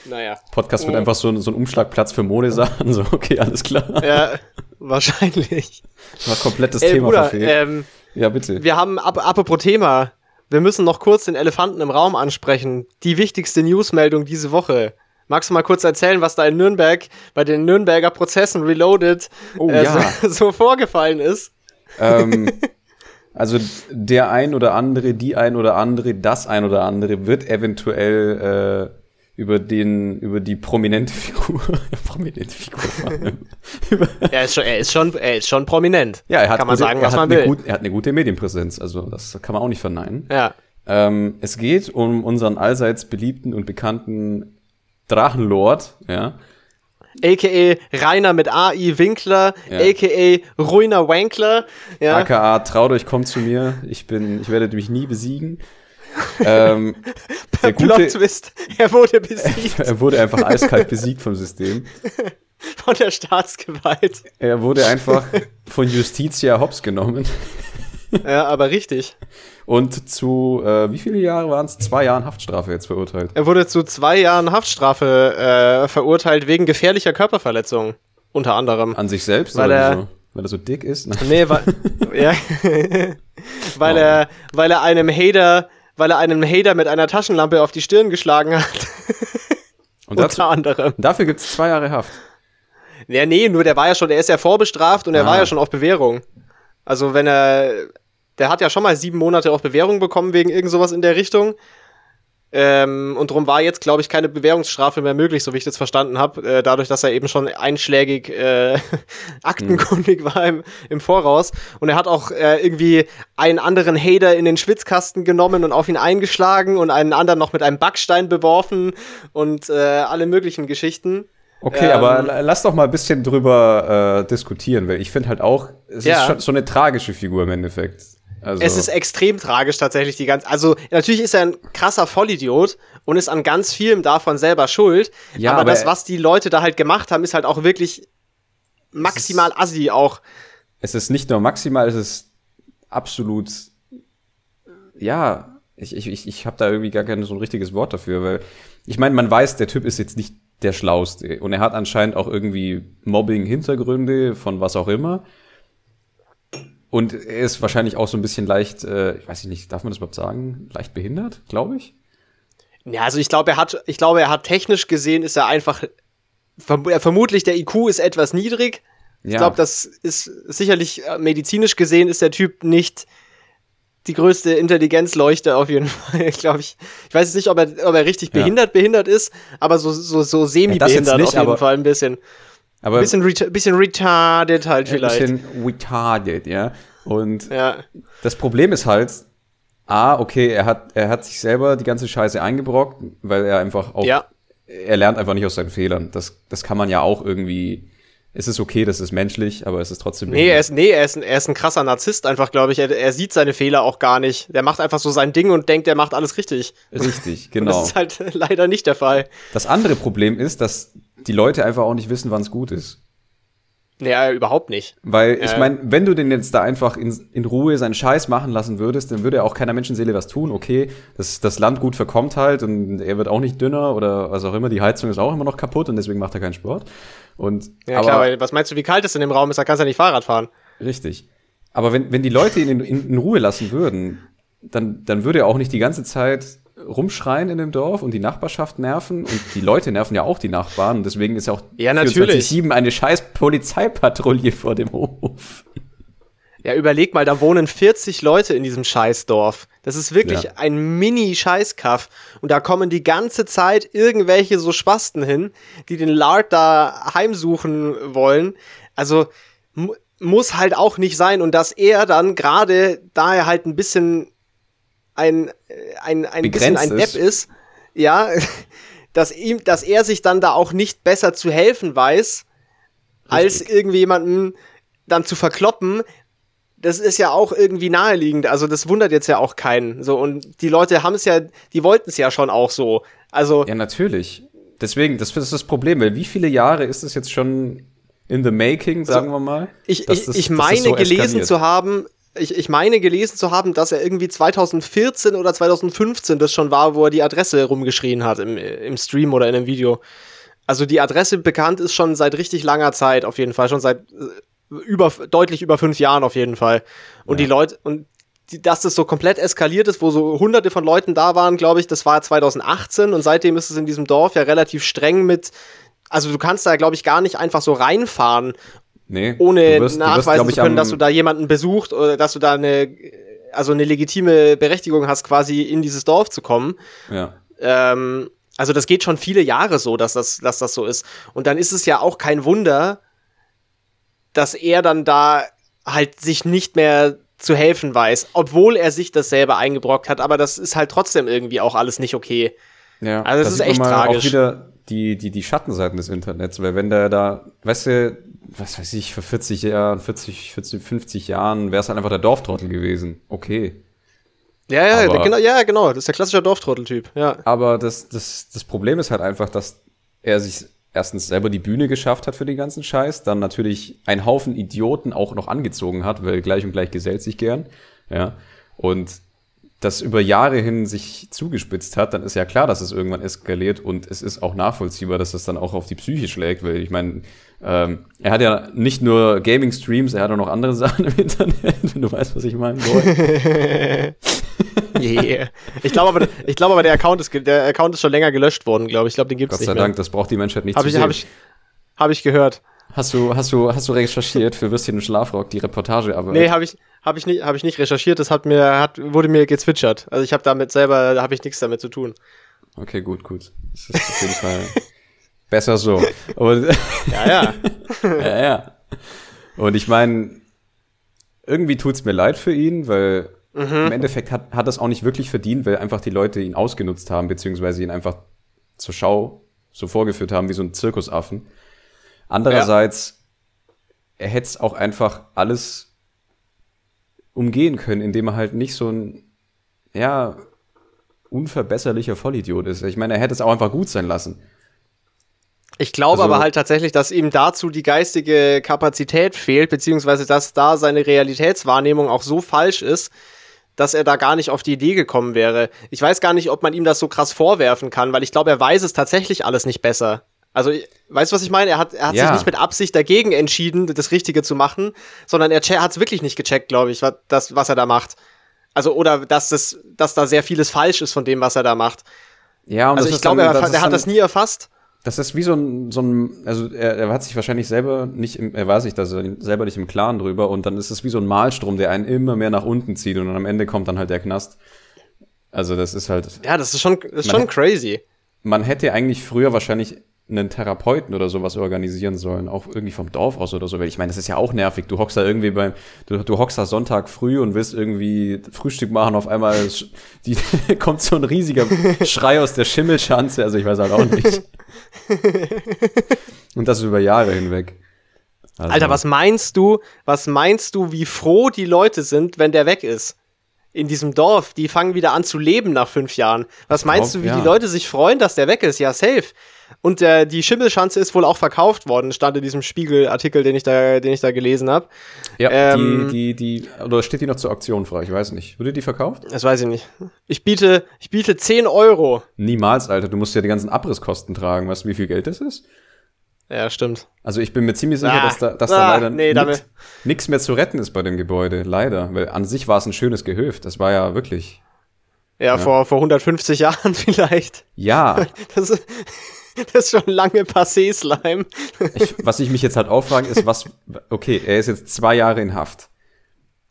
naja. Podcast wird oh. einfach so, so ein Umschlagplatz für Modesachen. So, okay, alles klar. Ja, wahrscheinlich. War komplettes Ey, Thema Bruder, ähm, Ja, bitte. Wir haben, ap apropos Thema, wir müssen noch kurz den Elefanten im Raum ansprechen. Die wichtigste Newsmeldung diese Woche. Magst du mal kurz erzählen, was da in Nürnberg bei den Nürnberger Prozessen Reloaded oh, äh, ja. so, so, vorgefallen ist? Ähm, also der ein oder andere, die ein oder andere, das ein oder andere wird eventuell äh, über den, über die prominente Figur, prominente Figur er ist schon, er ist schon, er ist schon prominent. Ja, er hat, kann man sagen, was man will. Gut, er hat eine gute Medienpräsenz, also das kann man auch nicht verneinen. Ja. Ähm, es geht um unseren allseits beliebten und bekannten Drachenlord, ja. AKA Rainer mit AI Winkler, ja. AKA Ruiner Wankler, ja. AKA traut euch, kommt zu mir, ich bin, ich werde mich nie besiegen. Ähm, der gute, Twist. Er wurde besiegt er wurde einfach eiskalt besiegt vom System. von der Staatsgewalt. Er wurde einfach von Justitia hops genommen Ja, aber richtig. und zu, äh, wie viele Jahre waren es? Zwei Jahren Haftstrafe jetzt verurteilt. Er wurde zu zwei Jahren Haftstrafe äh, verurteilt wegen gefährlicher Körperverletzung. Unter anderem. An sich selbst, Weil oder er- so, weil er so dick ist? Nein. Nee, weil, ja, weil Oh. er, weil er einem Hater, weil er einem Hater mit einer Taschenlampe auf die Stirn geschlagen hat. Und dazu, unter anderem. dafür gibt es zwei Jahre Haft. Ja, nee, nur der war ja schon, der ist ja vorbestraft und er Ah. war ja schon auf Bewährung. Also wenn er, der hat ja schon mal sieben Monate auf Bewährung bekommen wegen irgend sowas in der Richtung. Ähm, und darum war jetzt, glaube ich, keine Bewährungsstrafe mehr möglich, so wie ich das verstanden habe, äh, dadurch, dass er eben schon einschlägig äh, aktenkundig war im, im Voraus. Und er hat auch äh, irgendwie einen anderen Hater in den Schwitzkasten genommen und auf ihn eingeschlagen und einen anderen noch mit einem Backstein beworfen und äh, alle möglichen Geschichten. Okay, Ähm, aber la- lass doch mal ein bisschen drüber äh, diskutieren, weil ich finde halt auch, es Ja. ist schon so eine tragische Figur im Endeffekt. Also, Es ist extrem tragisch tatsächlich die ganze. Also natürlich ist er ein krasser Vollidiot und ist an ganz vielem davon selber schuld. Ja, aber, aber das, was die Leute da halt gemacht haben, ist halt auch wirklich maximal assi auch. es ist nicht nur maximal, es ist absolut, ja, ich, ich, ich, ich habe da irgendwie gar kein so ein richtiges Wort dafür, weil ich meine, man weiß, der Typ ist jetzt nicht der Schlauste und er hat anscheinend auch irgendwie Mobbing-Hintergründe von was auch immer. Und er ist wahrscheinlich auch so ein bisschen leicht, äh, ich weiß nicht, darf man das überhaupt sagen? Leicht behindert, glaube ich. Ja, also ich glaube, er hat, ich glaube, er hat technisch gesehen, ist er einfach. Verm äh, vermutlich der IQ ist etwas niedrig. Ich Ja. glaube, das ist sicherlich äh, medizinisch gesehen ist der Typ nicht die größte Intelligenzleuchte auf jeden Fall, glaube ich. Ich weiß jetzt nicht, ob er, ob er richtig Ja. behindert behindert ist, aber so, so, so semi-behindert nicht, auf jeden Fall ein bisschen. Aber Bisschen, ret bisschen retarded halt ein vielleicht. bisschen retarded, ja. Und Ja. das Problem ist halt, A, okay, er hat, er hat sich selber die ganze Scheiße eingebrockt, weil er einfach auch, Ja. er lernt einfach nicht aus seinen Fehlern. Das, das kann man ja auch irgendwie, es ist okay, das ist menschlich, aber es ist trotzdem. Nee, er ist, nee, er ist, ein, er ist ein krasser Narzisst einfach, glaube ich. Er, er sieht seine Fehler auch gar nicht. Der macht einfach so sein Ding und denkt, er macht alles richtig. Richtig, Und genau. das ist halt leider nicht der Fall. Das andere Problem ist, dass die Leute einfach auch nicht wissen, wann es gut ist. Äh, überhaupt nicht. Weil ich Äh. meine, wenn du den jetzt da einfach in, in Ruhe seinen Scheiß machen lassen würdest, dann würde auch keiner Menschenseele was tun. Okay, das, das Land gut verkommt halt und er wird auch nicht dünner oder was auch immer. Die Heizung ist auch immer noch kaputt und deswegen macht er keinen Sport. Und Ja, aber klar, weil was meinst du, wie kalt es in dem Raum ist? Da kannst du ja nicht Fahrrad fahren. richtig. Aber wenn, wenn die Leute ihn in, in, in Ruhe lassen würden, dann, dann würde er auch nicht die ganze Zeit rumschreien in dem Dorf und die Nachbarschaft nerven und die Leute nerven ja auch die Nachbarn und deswegen ist ja auch Ja, natürlich. 24/7 eine scheiß Polizeipatrouille vor dem Hof. Ja, überleg mal, da wohnen 40 Leute in diesem Scheißdorf. Das ist wirklich Ja. ein Mini-Scheißkaff. Und da kommen die ganze Zeit irgendwelche so Spasten hin, die den Lard da heimsuchen wollen. Also mu muss halt auch nicht sein. Und dass er dann gerade, da er halt ein bisschen ein, ein, ein bisschen ein ist. Depp ist, ja, dass ihm, dass er sich dann da auch nicht besser zu helfen weiß, als irgendwie jemanden dann zu verkloppen, das ist ja auch irgendwie naheliegend. Also das wundert jetzt ja auch keinen. So und die Leute haben es ja, die wollten es ja schon auch so. Also Ja, natürlich. Deswegen, das ist das Problem, weil wie viele Jahre ist es jetzt schon in the making, sagen wir mal? ich, ich, das- ich meine so gelesen zu haben, ich, ich meine gelesen zu haben, dass er irgendwie 2014 oder 2015 das schon war, wo er die Adresse rumgeschrien hat im, im Stream oder in einem Video. Also die Adresse bekannt ist schon seit richtig langer Zeit, auf jeden Fall, schon seit äh, über deutlich über fünf Jahren auf jeden Fall. Und Ja. die Leute und die, dass das so komplett eskaliert ist, wo so hunderte von Leuten da waren, glaube ich, das war 2018 und seitdem ist es in diesem Dorf ja relativ streng mit, also du kannst da, glaube ich, gar nicht einfach so reinfahren, Nee, ohne wirst- wirst, nachweisen ich, zu können, dass du da jemanden besucht oder dass du da eine, also eine legitime Berechtigung hast, quasi in dieses Dorf zu kommen. Ja. Ähm, also das geht schon viele Jahre so, dass das, dass das so ist. Und dann ist es ja auch kein Wunder, dass er dann da halt sich nicht mehr zu helfen weiß, obwohl er sich das selber eingebrockt hat. Aber das ist halt trotzdem irgendwie auch alles nicht okay. Ja, Also das da ist echt tragisch. Auch wieder die, die, die Schattenseiten des Internets, weil wenn der da, weißt du, was weiß ich, vor 40 Jahren, 40, 40 50 Jahren wäre es halt einfach der Dorftrottel gewesen. Okay. Ja, ja, Aber- genau, ja, genau. Das ist der klassische Dorftrotteltyp. Ja. Aber das, das, das Problem ist halt einfach, dass er sich erstens selber die Bühne geschafft hat für den ganzen Scheiß, dann natürlich einen Haufen Idioten auch noch angezogen hat, weil gleich und gleich gesellt sich gern. Ja. Und das über Jahre hin sich zugespitzt hat, dann ist ja klar, dass es irgendwann eskaliert und es ist auch nachvollziehbar, dass das dann auch auf die Psyche schlägt, weil ich meine, ähm, er hat ja nicht nur Gaming-Streams, er hat auch noch andere Sachen im Internet, wenn du weißt, was ich meine. Yeah. Ich glaube aber, ich glaube aber, der Account ist, der Account ist schon länger gelöscht worden, glaube ich. Ich glaube, den gibt's Gott nicht sei mehr. Dank, das braucht die Menschheit nicht Habe zu ich, sehen. habe ich, habe ich gehört. Hast du, hast du, hast du recherchiert für Würstchen und Schlafrock die Reportage, aber Nee, habe ich, habe ich nicht, habe ich nicht recherchiert. Das hat mir, hat, wurde mir gezwitschert. Also ich habe damit selber, da habe ich nichts damit zu tun. okay, gut, gut. Das ist auf jeden Fall besser so. Und, Ja, ja. ja, ja. Und ich meine, irgendwie tut's mir leid für ihn, weil im Endeffekt hat, hat das auch nicht wirklich verdient, weil einfach die Leute ihn ausgenutzt haben, beziehungsweise ihn einfach zur Schau so vorgeführt haben wie so ein Zirkusaffen. Andererseits, er hätte es auch einfach alles umgehen können, indem er halt nicht so ein, ja, unverbesserlicher Vollidiot ist. Ich meine, er hätte es auch einfach gut sein lassen. Ich glaube Also- aber halt tatsächlich, dass ihm dazu die geistige Kapazität fehlt, beziehungsweise dass da seine Realitätswahrnehmung auch so falsch ist, dass er da gar nicht auf die Idee gekommen wäre. Ich weiß gar nicht, ob man ihm das so krass vorwerfen kann, weil ich glaube, er weiß es tatsächlich alles nicht besser. Also, weißt du, was ich meine? Er hat, er hat Ja. sich nicht mit Absicht dagegen entschieden, das Richtige zu machen, sondern er hat es wirklich nicht gecheckt, glaube ich, was, das, was er da macht. Also, oder dass, das, dass da sehr vieles falsch ist von dem, was er da macht. Ja, und Also, das ich glaube, er, er hat das nie erfasst. Das ist wie so ein, so ein also er, er hat sich wahrscheinlich selber nicht, im, er weiß sich da selber nicht im Klaren drüber und dann ist es wie so ein Malstrom, der einen immer mehr nach unten zieht und am Ende kommt dann halt der Knast. Also das ist halt, Ja, das ist schon, ist schon crazy. man hätte eigentlich früher wahrscheinlich einen Therapeuten oder sowas organisieren sollen, auch irgendwie vom Dorf aus oder so, weil ich meine, das ist ja auch nervig. Du hockst da irgendwie beim, du, du hockst da Sonntag früh und willst irgendwie Frühstück machen, auf einmal die, kommt so ein riesiger Schrei aus der Schimmelschanze, also ich weiß halt auch nicht. Und das über Jahre hinweg. Also, Alter, was meinst du, was meinst du, wie froh die Leute sind, wenn der weg ist? In diesem Dorf, die fangen wieder an zu leben nach fünf Jahren. Was meinst glaub, du, wie ja. die Leute sich freuen, dass der weg ist? Ja, safe. Und äh, die Schimmelschanze ist wohl auch verkauft worden, stand in diesem Spiegelartikel, den ich da, den ich da gelesen habe. Ja, ähm, die, die, die, oder steht die noch zur Auktion frei? Ich weiß nicht. Wurde die verkauft? Das weiß ich nicht. Ich biete, ich biete 10 Euro. Niemals, Alter. Du musst ja die ganzen Abrisskosten tragen. Weißt du, wie viel Geld das ist? Ja, stimmt. Also ich bin mir ziemlich sicher, Ah, dass da, dass ah, da leider nee, nix mehr zu retten ist bei dem Gebäude. Leider. Weil an sich war es ein schönes Gehöft. Das war ja wirklich. Ja, Vor, vor 150 Jahren vielleicht. Ja, Das, ist- das ist schon lange passé, Slime. ich, was ich mich jetzt halt auffrage, ist, was. Okay, er ist jetzt zwei Jahre in Haft.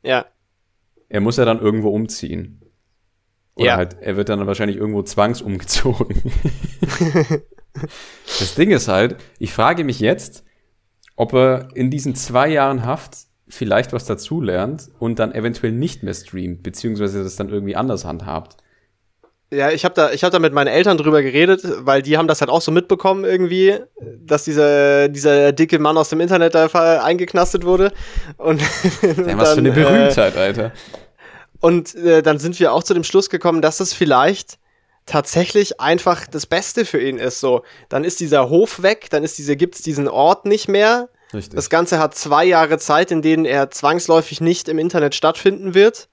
Ja. Er muss ja dann irgendwo umziehen. Oder Ja. halt, er wird dann wahrscheinlich irgendwo zwangsumgezogen. das Ding ist halt, ich frage mich jetzt, ob er in diesen zwei Jahren Haft vielleicht was dazulernt und dann eventuell nicht mehr streamt, beziehungsweise das dann irgendwie anders handhabt. Ja, ich habe da, ich hab da mit meinen Eltern drüber geredet, weil die haben das halt auch so mitbekommen irgendwie, dass dieser, dieser dicke Mann aus dem Internet da eingeknastet wurde. Und, Ja, was für eine dann, äh, Berühmtheit, Alter. Und äh, dann sind wir auch zu dem Schluss gekommen, dass es vielleicht tatsächlich einfach das Beste für ihn ist. So, dann ist dieser Hof weg, dann ist diese, gibt's diesen Ort nicht mehr. Richtig. Das Ganze hat zwei Jahre Zeit, in denen er zwangsläufig nicht im Internet stattfinden wird.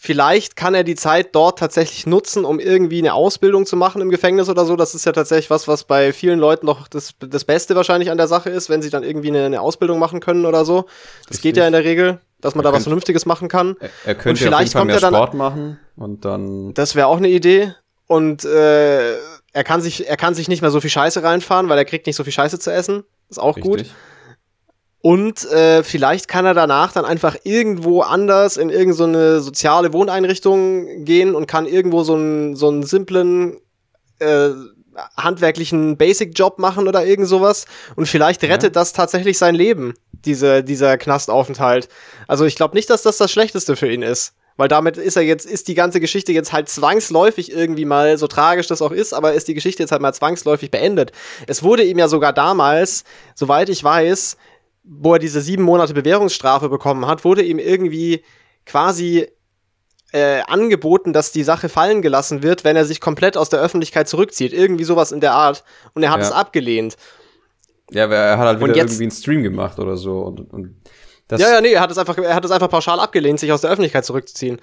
Vielleicht kann er die Zeit dort tatsächlich nutzen, um irgendwie eine Ausbildung zu machen im Gefängnis oder so. Das ist ja tatsächlich was, was bei vielen Leuten noch das, das Beste wahrscheinlich an der Sache ist, wenn sie dann irgendwie eine, eine Ausbildung machen können oder so. Das Richtig. geht ja in der Regel, dass man Er da was könnte- Vernünftiges machen kann. er, er könnte und auf jeden vielleicht Fall kommt mehr er dann- Sport machen und dann. Das wäre auch eine Idee. Und äh, er, kann sich, er kann sich nicht mehr so viel Scheiße reinfahren, weil er kriegt nicht so viel Scheiße zu essen. Ist auch gut. Und äh, vielleicht kann er danach dann einfach irgendwo anders in irgendeine so soziale Wohneinrichtung gehen und kann irgendwo so einen so einen simplen äh, handwerklichen Basic-Job machen oder irgend sowas. Und vielleicht rettet das tatsächlich sein Leben, diese, dieser Knastaufenthalt. Also ich glaube nicht, dass das das Schlechteste für ihn ist. Weil damit ist er jetzt, ist die ganze Geschichte jetzt halt zwangsläufig irgendwie mal, so tragisch das auch ist, aber ist die Geschichte jetzt halt mal zwangsläufig beendet. Es wurde ihm ja sogar damals, soweit ich weiß, wo er diese sieben Monate Bewährungsstrafe bekommen hat, wurde ihm irgendwie quasi äh, angeboten, dass die Sache fallen gelassen wird, wenn er sich komplett aus der Öffentlichkeit zurückzieht. Irgendwie sowas in der Art. Und er hat Ja. es abgelehnt. Ja, aber er hat halt wieder jetzt- irgendwie einen Stream gemacht oder so. Und, und das, Ja, ja, nee, er hat es einfach, er hat es einfach pauschal abgelehnt, sich aus der Öffentlichkeit zurückzuziehen.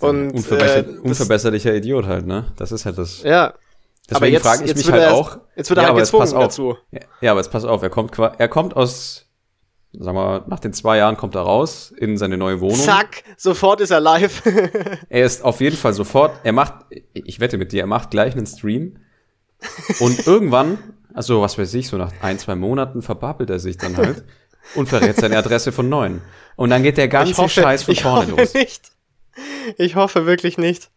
Und, Und, unverbesser äh, unverbesserlicher Idiot halt, ne? Das ist halt das. Ja. Deswegen aber jetzt, frage ich jetzt mich halt er, auch. Jetzt wird er ja, halt gezwungen dazu. Ja, ja, aber jetzt pass auf, er kommt, er kommt aus, sagen wir mal, nach den zwei Jahren kommt er raus in seine neue Wohnung. Zack, sofort ist er live. Er ist auf jeden Fall sofort, er macht, ich wette mit dir, er macht gleich einen Stream. Und irgendwann, also was weiß ich, so nach ein, zwei Monaten verbabbelt er sich dann halt und verrät seine Adresse von neun. Und dann geht der ganze Scheiß von ich vorne hoffe los. nicht. Ich hoffe wirklich nicht.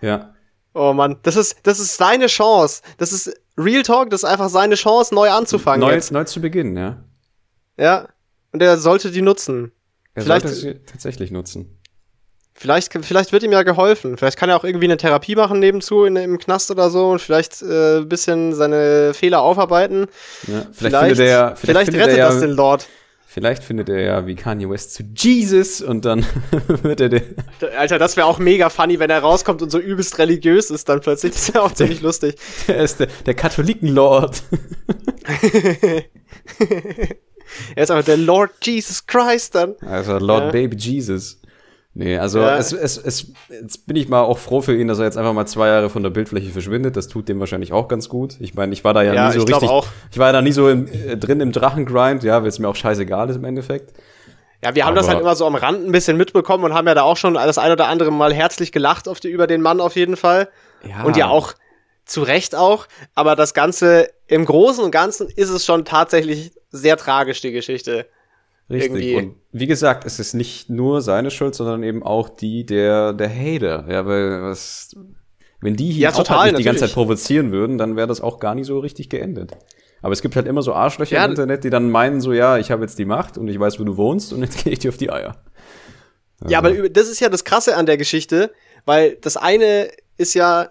Ja. Oh Mann, das ist, das ist seine Chance. Das ist Real Talk, das ist einfach seine Chance, neu anzufangen Neu, jetzt. neu zu beginnen, ja. Ja. Und er sollte die nutzen. Er Vielleicht- sollte sie tatsächlich nutzen. Vielleicht, vielleicht wird ihm ja geholfen. Vielleicht kann er auch irgendwie eine Therapie machen nebenzu in, im Knast oder so und vielleicht äh, ein bisschen seine Fehler aufarbeiten. Ja. Vielleicht, findet er, ja- vielleicht, findet rettet er das den Lord. Vielleicht findet er ja wie Kanye West zu Jesus und dann wird er den. Alter, das wäre auch mega funny, wenn er rauskommt und so übelst religiös ist dann plötzlich. Das wäre auch ziemlich lustig. Er ist der, der Katholikenlord. Er ist einfach der Lord Jesus Christ dann. Also Lord Ja. Baby Jesus. Nee, also Ja. es, es, es, jetzt bin ich mal auch froh für ihn, dass er jetzt einfach mal zwei Jahre von der Bildfläche verschwindet. Das tut dem wahrscheinlich auch ganz gut. Ich meine, ich war da ja, Ja, nie so richtig. auch. Ich war ja da nie so im, äh, drin im Drachengrind, ja, weil es mir auch scheißegal ist im Endeffekt. Ja, wir haben das Aber- halt immer so am Rand ein bisschen mitbekommen und haben ja da auch schon das ein oder andere Mal herzlich gelacht auf die, über den Mann auf jeden Fall. Ja. Und ja auch zu Recht auch. Aber das Ganze im Großen und Ganzen ist es schon tatsächlich sehr tragisch, die Geschichte. Richtig. irgendwie- Und wie gesagt, es ist nicht nur seine Schuld, sondern eben auch die der, der Hater. Ja, weil was, wenn die hier Ja, auch total, halt die ganze. Zeit provozieren würden, dann wäre das auch gar nicht so richtig geendet. Aber es gibt halt immer so Arschlöcher Ja, im Internet, die dann meinen so, ja, ich habe jetzt die Macht und ich weiß, wo du wohnst und jetzt gehe ich dir auf die Eier. Ja, aber über- das ist ja das Krasse an der Geschichte, weil das eine ist ja,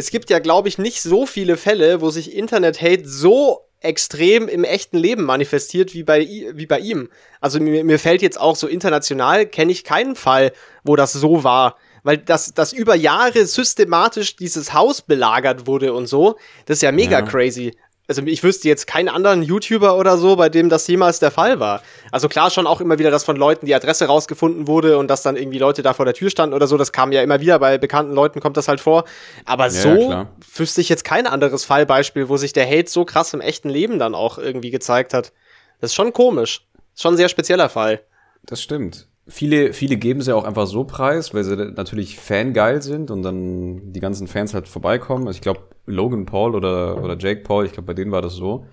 es gibt ja, glaube ich, nicht so viele Fälle, wo sich Internet-Hate so extrem im echten Leben manifestiert wie bei, wie bei ihm. Also mir, mir fällt jetzt auch so international, kenne ich keinen Fall, wo das so war. Weil das, das über Jahre systematisch dieses Haus belagert wurde und so, das ist ja mega Ja. crazy. Also ich wüsste jetzt keinen anderen YouTuber oder so, bei dem das jemals der Fall war. Also klar schon auch immer wieder, dass von Leuten die Adresse rausgefunden wurde und dass dann irgendwie Leute da vor der Tür standen oder so. Das kam ja immer wieder, bei bekannten Leuten kommt das halt vor. Aber ja, so klar. wüsste ich jetzt kein anderes Fallbeispiel, wo sich der Hate so krass im echten Leben dann auch irgendwie gezeigt hat. Das ist schon komisch. Ist schon ein sehr spezieller Fall. Das stimmt. Viele, viele geben sie auch einfach so preis, weil sie natürlich fangeil sind und dann die ganzen Fans halt vorbeikommen. Also ich glaube, Logan Paul oder, oder Jake Paul, ich glaube, bei denen war das so.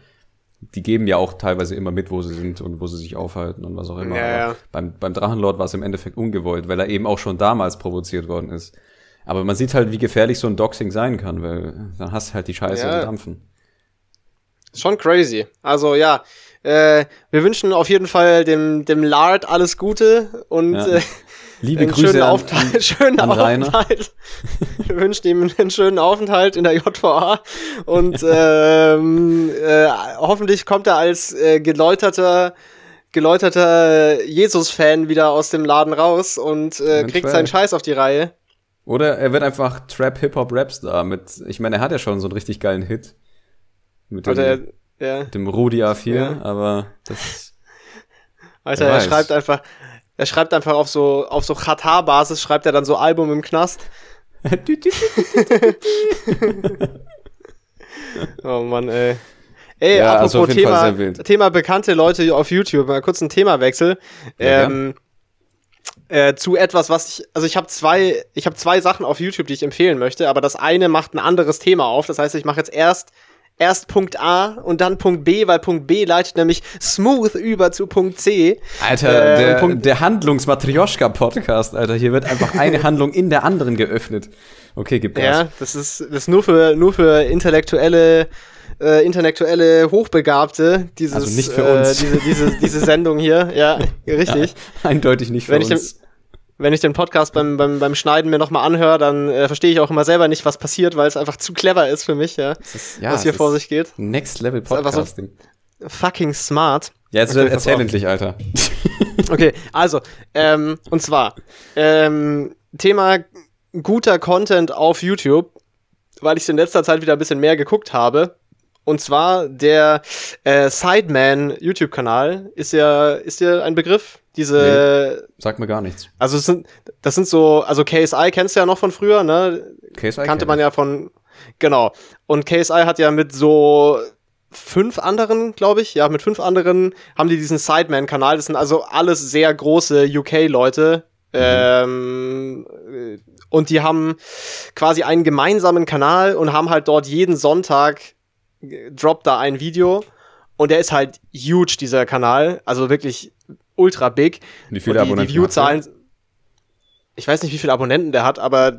Die geben ja auch teilweise immer mit, wo sie sind und wo sie sich aufhalten und was auch immer. Ja, ja. Beim, beim Drachenlord war es im Endeffekt ungewollt, weil er eben auch schon damals provoziert worden ist. Aber man sieht halt, wie gefährlich so ein Doxing sein kann, weil dann hast du halt die Scheiße Ja. im Dampfen. Schon crazy. Also ja, äh, wir wünschen auf jeden Fall dem, dem Lard alles Gute und Ja. äh, Liebe einen Grüße schönen, an, Aufenthalt, schönen an. Aufenthalt. Wir wünschen ihm einen schönen Aufenthalt in der JVA und ähm, äh, hoffentlich kommt er als äh, geläuterter geläuterter Jesus-Fan wieder aus dem Laden raus und äh, kriegt seinen Scheiß auf die Reihe. Oder er wird einfach Trap Hip Hop Rapstar mit, ich meine, er hat ja schon so einen richtig geilen Hit. Mit dem, er, ja, dem Rudi A4, Ja. aber das, Alter, er schreibt einfach, er schreibt einfach auf so auf so Katar-Basis schreibt er dann so Album im Knast. Oh Mann, ey. Ey, Ja, also apropos Fall Thema. Thema bekannte Leute auf YouTube, mal kurz ein Themawechsel. Ja, ähm, äh, zu etwas, was ich, also ich habe zwei, ich habe zwei Sachen auf YouTube, die ich empfehlen möchte, aber das eine macht ein anderes Thema auf. Das heißt, ich mache jetzt erst erst Punkt A und dann Punkt B, weil Punkt B leitet nämlich smooth über zu Punkt C. Alter, Äh, der, Punkt- der Handlungsmatrioschka-Podcast, Alter, hier wird einfach eine Handlung in der anderen geöffnet. Okay, gib Gas. Ja, das ist, das ist nur für, nur für intellektuelle, äh, intellektuelle Hochbegabte, dieses, Also nicht für äh, uns. diese, diese, diese Sendung hier. Ja, richtig. Eindeutig nicht für Wenn ich uns. Wenn ich den Podcast beim, beim, beim Schneiden mir nochmal anhöre, dann äh, verstehe ich auch immer selber nicht, was passiert, weil es einfach zu clever ist für mich, ja. Ist, ja, was hier es vor sich geht. Next Level einfach so- Podcasting. Fucking smart. Ja, jetzt Okay, erzähl endlich, Alter. Okay, also, ähm, und zwar, ähm, Thema guter Content auf YouTube, weil ich in letzter Zeit wieder ein bisschen mehr geguckt habe. Und zwar der äh, Sideman YouTube-Kanal ist ja, ist ja ein Begriff. Diese, Sag mir gar nichts. also es sind, das sind so, also KSI kennst du ja noch von früher, ne? KSI kannte man ja von, genau. Und KSI hat ja mit so fünf anderen, glaube ich, ja, mit fünf anderen haben die diesen Sideman-Kanal. Das sind also alles sehr große UK-Leute. Ähm, äh, und die haben quasi einen gemeinsamen Kanal und haben halt dort jeden Sonntag äh, droppt da ein Video. Und der ist halt huge, dieser Kanal. Also wirklich ultra big. Wie viele und die, Abonnenten die? View-Zahlen. Ich weiß nicht, wie viele Abonnenten der hat, aber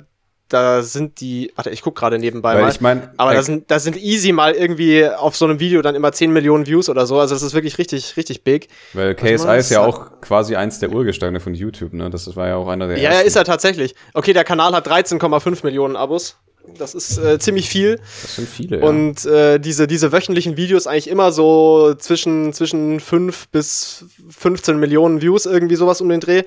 da sind die. Warte, ich guck gerade nebenbei Weil mal. ich mein, aber da sind, da sind easy mal irgendwie auf so einem Video dann immer 10 Millionen Views oder so. Also das ist wirklich richtig, richtig big. Weil KSI mal, ist ja auch quasi eins der Urgesteine von YouTube, ne? Das war ja auch einer der Ja, ja, ersten. ist er tatsächlich. Okay, der Kanal hat 13,5 Millionen Abos. Das ist äh, ziemlich viel. Das sind viele, Und äh, diese, diese wöchentlichen Videos eigentlich immer so zwischen, zwischen 5 bis 15 Millionen Views, irgendwie sowas um den Dreh.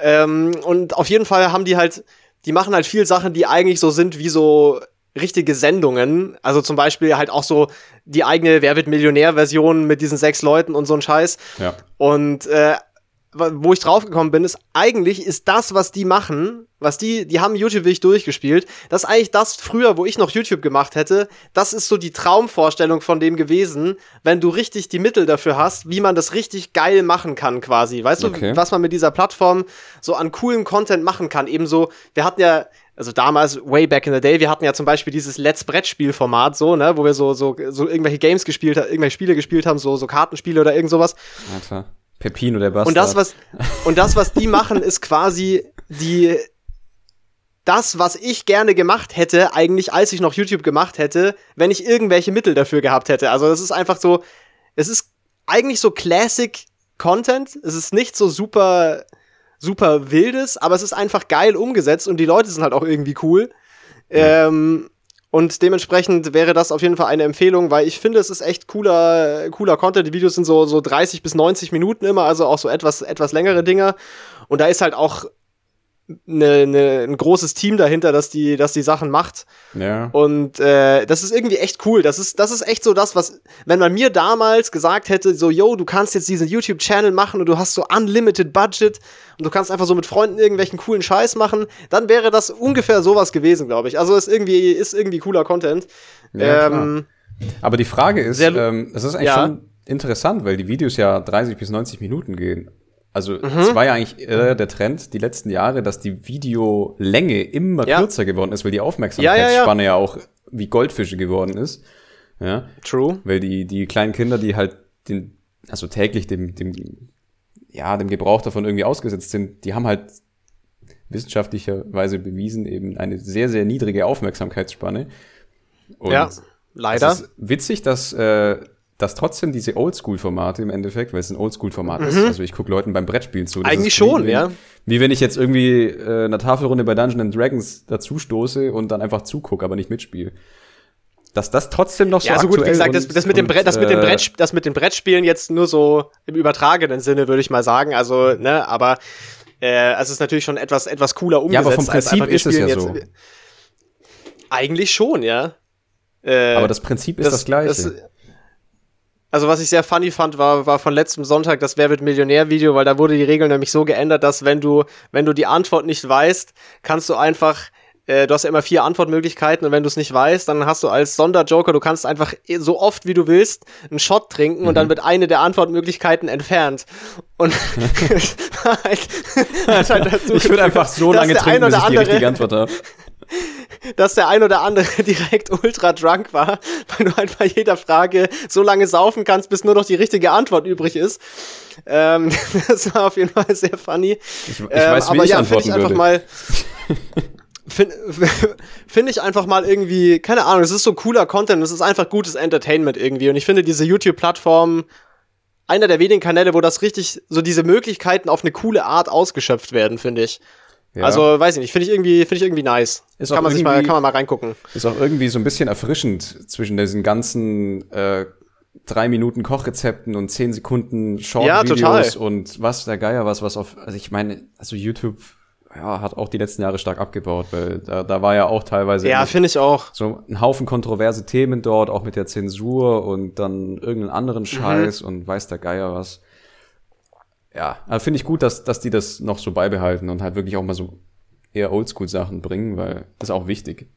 Ähm, und auf jeden Fall haben die halt, die machen halt viel Sachen, die eigentlich so sind wie so richtige Sendungen. Also zum Beispiel halt auch so die eigene Wer wird Millionär-Version mit diesen sechs Leuten und so ein Scheiß. ja. Und äh, wo ich draufgekommen bin, ist eigentlich ist das, was die machen, was die, die haben YouTube wirklich durchgespielt, das ist eigentlich das früher, wo ich noch YouTube gemacht hätte, das ist so die Traumvorstellung von dem gewesen, wenn du richtig die Mittel dafür hast, wie man das richtig geil machen kann quasi. Weißt Okay. du, was man mit dieser Plattform so an coolem Content machen kann? Ebenso, wir hatten ja also damals, way back in the day, wir hatten ja zum Beispiel dieses Let's Brettspiel-Format, so, ne, wo wir so, so, so irgendwelche Games gespielt haben, irgendwelche Spiele gespielt haben, so, so Kartenspiele oder irgend sowas. Alter. Pepino, der Bastard. Und das, was, und das, was die machen, ist quasi die, das, was ich gerne gemacht hätte, eigentlich, als ich noch YouTube gemacht hätte, wenn ich irgendwelche Mittel dafür gehabt hätte. Also, es ist einfach so, es ist eigentlich so Classic Content. Es ist nicht so super, super wildes, aber es ist einfach geil umgesetzt und die Leute sind halt auch irgendwie cool. Ähm, und dementsprechend wäre das auf jeden Fall eine Empfehlung, weil ich finde, es ist echt cooler, cooler Content. Die Videos sind so, so 30 bis 90 Minuten immer, also auch so etwas, etwas längere Dinger. Und da ist halt auch ne, ne, ein großes Team dahinter, dass die, dass die Sachen macht. Ja. Und äh, das ist irgendwie echt cool. Das ist, das ist echt so das, was, wenn man mir damals gesagt hätte, so, yo, du kannst jetzt diesen YouTube-Channel machen und du hast so unlimited Budget und du kannst einfach so mit Freunden irgendwelchen coolen Scheiß machen, dann wäre das ungefähr sowas gewesen, glaube ich. Also ist irgendwie, ist irgendwie cooler Content. Ja, ähm, Aber die Frage ist, ähm, es ist eigentlich Ja. schon interessant, weil die Videos ja 30 bis 90 Minuten gehen. Also Mhm. es war ja eigentlich äh, der Trend die letzten Jahre, dass die Videolänge immer Ja. kürzer geworden ist, weil die Aufmerksamkeitsspanne ja, auch wie Goldfische geworden ist. Ja, true. weil die, die kleinen Kinder, die halt den, also täglich dem, dem, ja, dem Gebrauch davon irgendwie ausgesetzt sind, die haben halt wissenschaftlicherweise bewiesen eben eine sehr, sehr niedrige Aufmerksamkeitsspanne. Und Ja, leider. es ist witzig, dass, äh, dass trotzdem diese Oldschool-Formate im Endeffekt, weil es ein Oldschool-Format ist, also ich gucke Leuten beim Brettspielen zu. das Mhm. Eigentlich wie schon, wenn, ja. Wie wenn ich jetzt irgendwie äh, einer Tafelrunde bei Dungeons and Dragons dazu stoße und dann einfach zugucke, aber nicht mitspiele. Dass das trotzdem noch so Ja, so gut, wie gesagt, das, und- das, mit dem Brett, das, mit dem äh, Brett, das mit den Brettspielen jetzt nur so im übertragenen Sinne, würde ich mal sagen. Also, ne, aber äh, es ist natürlich schon etwas, etwas cooler umgesetzt. Ja, aber vom Prinzip ist es ja spielen so. Eigentlich schon, ja. Äh, Aber das Prinzip ist das, Gleiche. das- also was ich sehr funny fand, war, war von letztem Sonntag das Wer wird Millionär-Video, weil da wurde die Regel nämlich so geändert, dass wenn du, wenn du die Antwort nicht weißt, kannst du einfach, äh, du hast ja immer vier Antwortmöglichkeiten und wenn du es nicht weißt, dann hast du als Sonderjoker, du kannst einfach so oft wie du willst einen Shot trinken und Mhm. dann wird eine der Antwortmöglichkeiten entfernt. Und halt, halt dazu ich würde einfach so lange trinken, bis ich die richtige Antwort habe. Dass der ein oder andere direkt ultra drunk war, weil du halt bei jeder Frage so lange saufen kannst, bis nur noch die richtige Antwort übrig ist. Ähm, das war auf jeden Fall sehr funny. Ich, ich ähm, weiß, wie aber ich ja, finde ich einfach würde. mal. Finde find ich einfach mal irgendwie, keine Ahnung, es ist so cooler Content, es ist einfach gutes Entertainment irgendwie. Und ich finde diese YouTube-Plattform einer der wenigen Kanäle, wo das richtig, so diese Möglichkeiten auf eine coole Art ausgeschöpft werden, finde ich. Ja. Also, weiß ich nicht, finde ich irgendwie, finde ich irgendwie nice. Ist kann man sich mal, kann man mal reingucken. Ist auch irgendwie so ein bisschen erfrischend zwischen diesen ganzen äh, drei Minuten Kochrezepten und zehn Sekunden Short-Videos ja, und was der Geier was, was auf, also ich meine, also YouTube ja, hat auch die letzten Jahre stark abgebaut, weil da, da war ja auch teilweise ja, finde ich auch so ein Haufen kontroverse Themen dort, auch mit der Zensur und dann irgendeinen anderen mhm. Scheiß mhm. und weiß der Geier was. Ja, also finde ich gut, dass, dass die das noch so beibehalten und halt wirklich auch mal so eher Oldschool-Sachen bringen, weil das ist auch wichtig.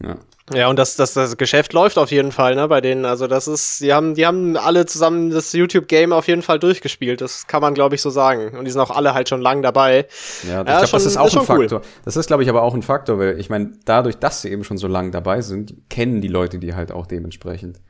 Ja. Ja, und das, das, das Geschäft läuft auf jeden Fall, ne, bei denen. Also das ist, die haben, die haben alle zusammen das YouTube-Game auf jeden Fall durchgespielt. Das kann man, glaube ich, so sagen. Und die sind auch alle halt schon lang dabei. Ja, ich ja, glaube, das ist auch ist ein Faktor. Cool. Das ist, glaube ich, aber auch ein Faktor, weil ich meine, dadurch, dass sie eben schon so lang dabei sind, kennen die Leute die halt auch dementsprechend.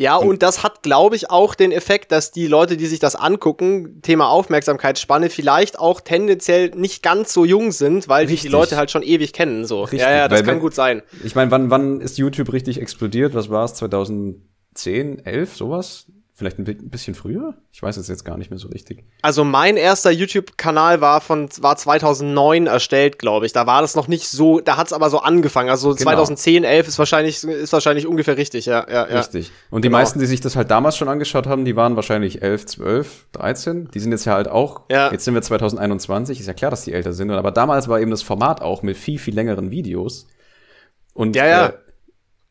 Ja, und das hat, glaube ich, auch den Effekt, dass die Leute, die sich das angucken, Thema Aufmerksamkeitsspanne, vielleicht auch tendenziell nicht ganz so jung sind, weil richtig. die Leute halt schon ewig kennen. So. Richtig, ja, ja, das kann gut sein. Ich meine, wann, wann ist YouTube richtig explodiert? Was war es? 2010, 11, sowas? Vielleicht ein bisschen früher? Ich weiß es jetzt gar nicht mehr so richtig. Also mein erster YouTube-Kanal war von war 2009 erstellt, glaube ich. Da war das noch nicht so, da hat es aber so angefangen. Also genau. 2010, 11 ist wahrscheinlich ist wahrscheinlich ungefähr richtig, ja, ja, ja. Richtig. Und die genau. meisten, die sich das halt damals schon angeschaut haben, die waren wahrscheinlich 11, 12, 13. Die sind jetzt ja halt auch, ja. jetzt sind wir 2021, ist ja klar, dass die älter sind, aber damals war eben das Format auch mit viel viel längeren Videos. Und ja, ja. Äh,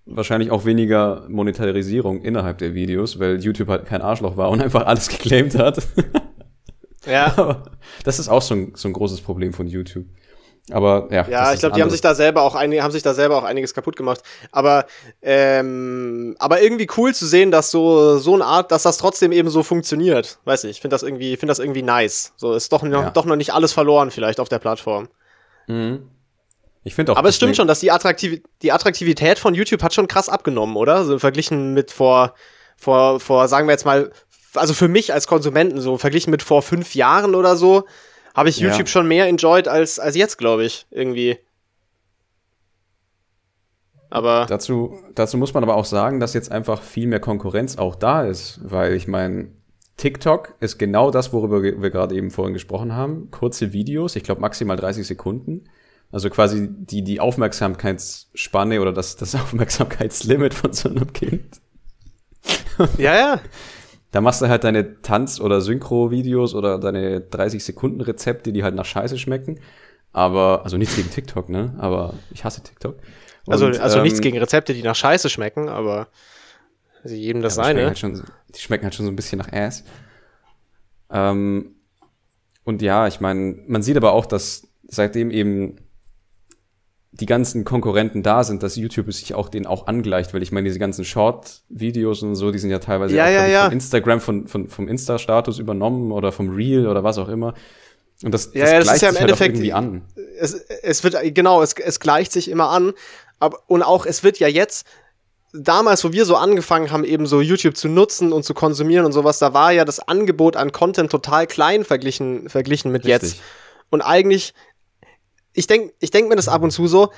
wahrscheinlich auch weniger Monetarisierung innerhalb der Videos, weil YouTube halt kein Arschloch war und einfach alles geclaimt hat. Ja. Aber das ist auch so ein, so ein großes Problem von YouTube. Aber ja. Ja, ich glaube, die haben sich da selber auch einige, haben sich da selber auch einiges kaputt gemacht. Aber ähm, aber irgendwie cool zu sehen, dass so so eine Art, dass das trotzdem eben so funktioniert. Weiß ich, ich finde das irgendwie, finde das irgendwie nice. So ist doch noch, ja. doch noch nicht alles verloren vielleicht auf der Plattform. Mhm. Ich finde auch. Aber es stimmt schon, dass die, Attraktiv die Attraktivität von YouTube hat schon krass abgenommen, oder? Also verglichen mit vor, vor, vor, sagen wir jetzt mal, also für mich als Konsumenten so, verglichen mit vor fünf Jahren oder so, habe ich YouTube ja. schon mehr enjoyed als, als jetzt, glaube ich, irgendwie. Aber. Dazu, dazu muss man aber auch sagen, dass jetzt einfach viel mehr Konkurrenz auch da ist, weil ich meine, TikTok ist genau das, worüber wir gerade eben vorhin gesprochen haben. Kurze Videos, ich glaube maximal 30 Sekunden. Also quasi die, die Aufmerksamkeitsspanne oder das, das Aufmerksamkeitslimit von so einem Kind. ja, ja. Da machst du halt deine Tanz- oder Synchro-Videos oder deine 30-Sekunden-Rezepte, die halt nach Scheiße schmecken. Aber, also nichts gegen TikTok, ne? Aber ich hasse TikTok. Und, also, also ähm, nichts gegen Rezepte, die nach Scheiße schmecken, aber also jedem das ja, seine. Halt schon, die schmecken halt schon so ein bisschen nach Ass. Ähm, und ja, ich meine, man sieht aber auch, dass seitdem eben die ganzen Konkurrenten da sind, dass YouTube sich auch denen auch angleicht, weil ich meine, diese ganzen Short-Videos und so, die sind ja teilweise ja, ja, ja. von Instagram, von, von, vom Insta-Status übernommen oder vom Reel oder was auch immer. Und das, ja, das, ja, das ist ja im halt Endeffekt irgendwie an. Es, es wird, genau, es, es gleicht sich immer an. Aber, und auch, es wird ja jetzt, damals, wo wir so angefangen haben, eben so YouTube zu nutzen und zu konsumieren und sowas, da war ja das Angebot an Content total klein verglichen, verglichen mit Richtig. jetzt. Und eigentlich ich denke ich denk mir das ab und zu so,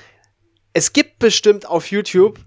es gibt bestimmt auf YouTube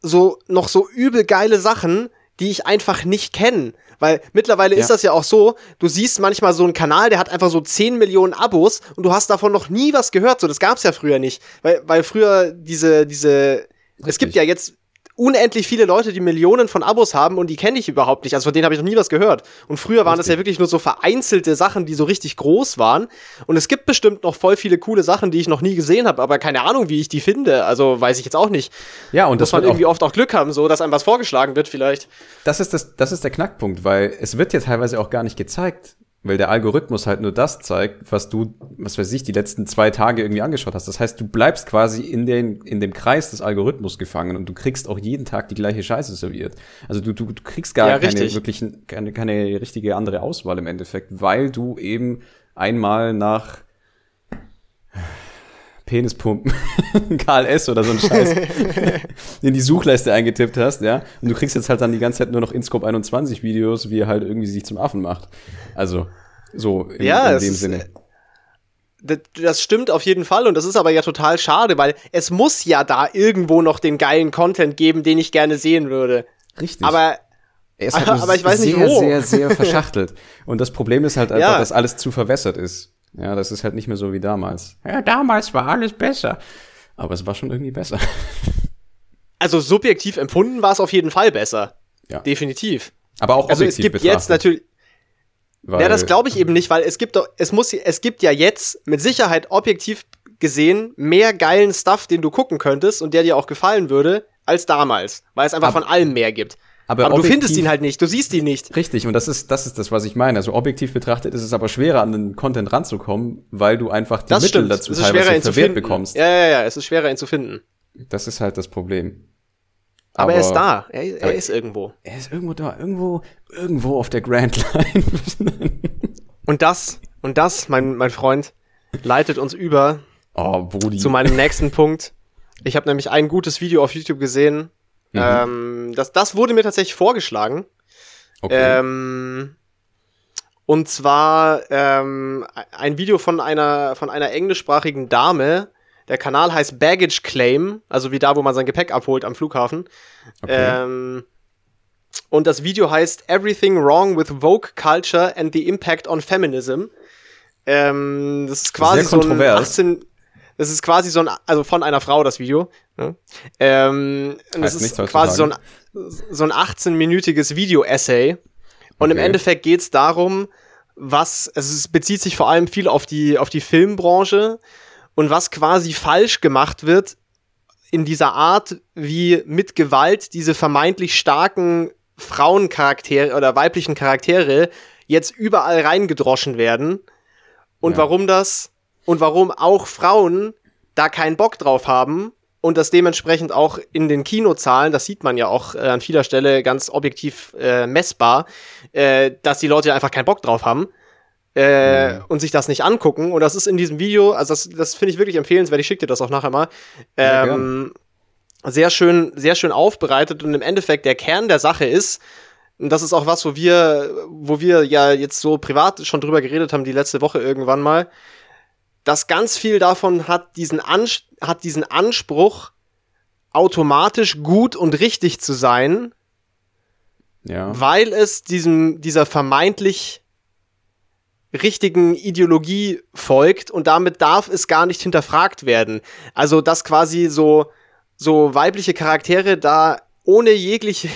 so noch so übel geile Sachen, die ich einfach nicht kenne. Weil mittlerweile ja. ist das ja auch so, du siehst manchmal so einen Kanal, der hat einfach so 10 Millionen Abos und du hast davon noch nie was gehört. So, das gab's ja früher nicht. Weil, weil früher diese, diese, Richtig. es gibt ja jetzt unendlich viele Leute, die Millionen von Abos haben und die kenne ich überhaupt nicht. Also von denen habe ich noch nie was gehört. Und früher waren das ja wirklich nur so vereinzelte Sachen, die so richtig groß waren. Und es gibt bestimmt noch voll viele coole Sachen, die ich noch nie gesehen habe, aber keine Ahnung, wie ich die finde. Also weiß ich jetzt auch nicht. Ja, und das man irgendwie oft auch Glück haben, so dass einem was vorgeschlagen wird vielleicht. Das ist das, das ist der Knackpunkt, weil es wird ja teilweise auch gar nicht gezeigt. Weil der Algorithmus halt nur das zeigt, was du, was weiß ich, die letzten zwei Tage irgendwie angeschaut hast. Das heißt, du bleibst quasi in, den, in dem Kreis des Algorithmus gefangen und du kriegst auch jeden Tag die gleiche Scheiße serviert. Also du, du, du kriegst gar ja, keine wirklichen, keine, keine richtige andere Auswahl im Endeffekt, weil du eben einmal nach Penispumpen, KLS oder so ein Scheiß, in die Suchleiste eingetippt hast, ja. Und du kriegst jetzt halt dann die ganze Zeit nur noch InScope 21 Videos, wie er halt irgendwie sich zum Affen macht. Also, so in, ja, in dem Sinne. Das, das stimmt auf jeden Fall und das ist aber ja total schade, weil es muss ja da irgendwo noch den geilen Content geben, den ich gerne sehen würde. Richtig. Aber er ist halt aber ich weiß sehr, nicht wo. sehr, sehr verschachtelt. Und das Problem ist halt einfach, ja. dass alles zu verwässert ist. Ja, das ist halt nicht mehr so wie damals. Ja, damals war alles besser. Aber es war schon irgendwie besser. Also subjektiv empfunden war es auf jeden Fall besser. Ja. Definitiv. Aber auch also es gibt betrachtet. jetzt natürlich. Weil, ja, das glaube ich eben nicht, weil es gibt doch, es muss, es gibt ja jetzt mit Sicherheit objektiv gesehen mehr geilen Stuff, den du gucken könntest und der dir auch gefallen würde, als damals, weil es einfach aber, von allem mehr gibt. Aber, aber du findest ihn halt nicht, du siehst ihn nicht. Richtig, und das ist, das ist das, was ich meine. Also objektiv betrachtet ist es aber schwerer, an den Content ranzukommen, weil du einfach die das Mittel stimmt. dazu es ist schwerer, ihn zu finden. bekommst. Ja, ja, ja, es ist schwerer, ihn zu finden. Das ist halt das Problem. Aber, aber er ist da, er, er ist irgendwo. Er ist irgendwo da, irgendwo, irgendwo auf der Grand Line. und das, und das, mein, mein Freund, leitet uns über oh, zu meinem nächsten Punkt. Ich habe nämlich ein gutes Video auf YouTube gesehen, Mhm. Ähm, das, das wurde mir tatsächlich vorgeschlagen. Okay. Ähm, und zwar ähm, ein Video von einer, von einer englischsprachigen Dame. Der Kanal heißt Baggage Claim, also wie da, wo man sein Gepäck abholt am Flughafen. Okay. Ähm, und das Video heißt Everything Wrong with Vogue Culture and the Impact on Feminism. Ähm, das ist quasi so ein 18, das ist quasi so ein, also von einer Frau das Video. Ne? Ähm, und das ist quasi so ein, so ein 18-minütiges Video-Essay. Und okay. im Endeffekt geht es darum, was, also es bezieht sich vor allem viel auf die, auf die Filmbranche und was quasi falsch gemacht wird in dieser Art, wie mit Gewalt diese vermeintlich starken Frauencharaktere oder weiblichen Charaktere jetzt überall reingedroschen werden. Und ja. warum das und warum auch Frauen da keinen Bock drauf haben und das dementsprechend auch in den Kinozahlen, das sieht man ja auch äh, an vieler Stelle ganz objektiv äh, messbar, äh, dass die Leute einfach keinen Bock drauf haben. Äh, mhm. und sich das nicht angucken. Und das ist in diesem Video, also das, das finde ich wirklich empfehlenswert, ich schicke dir das auch nachher mal. Ähm, ja, sehr schön, sehr schön aufbereitet und im Endeffekt der Kern der Sache ist, und das ist auch was, wo wir, wo wir ja jetzt so privat schon drüber geredet haben, die letzte Woche irgendwann mal, dass ganz viel davon hat diesen, Ans hat diesen Anspruch, automatisch gut und richtig zu sein, ja. weil es diesem, dieser vermeintlich richtigen Ideologie folgt und damit darf es gar nicht hinterfragt werden. Also, dass quasi so, so weibliche Charaktere da ohne jegliche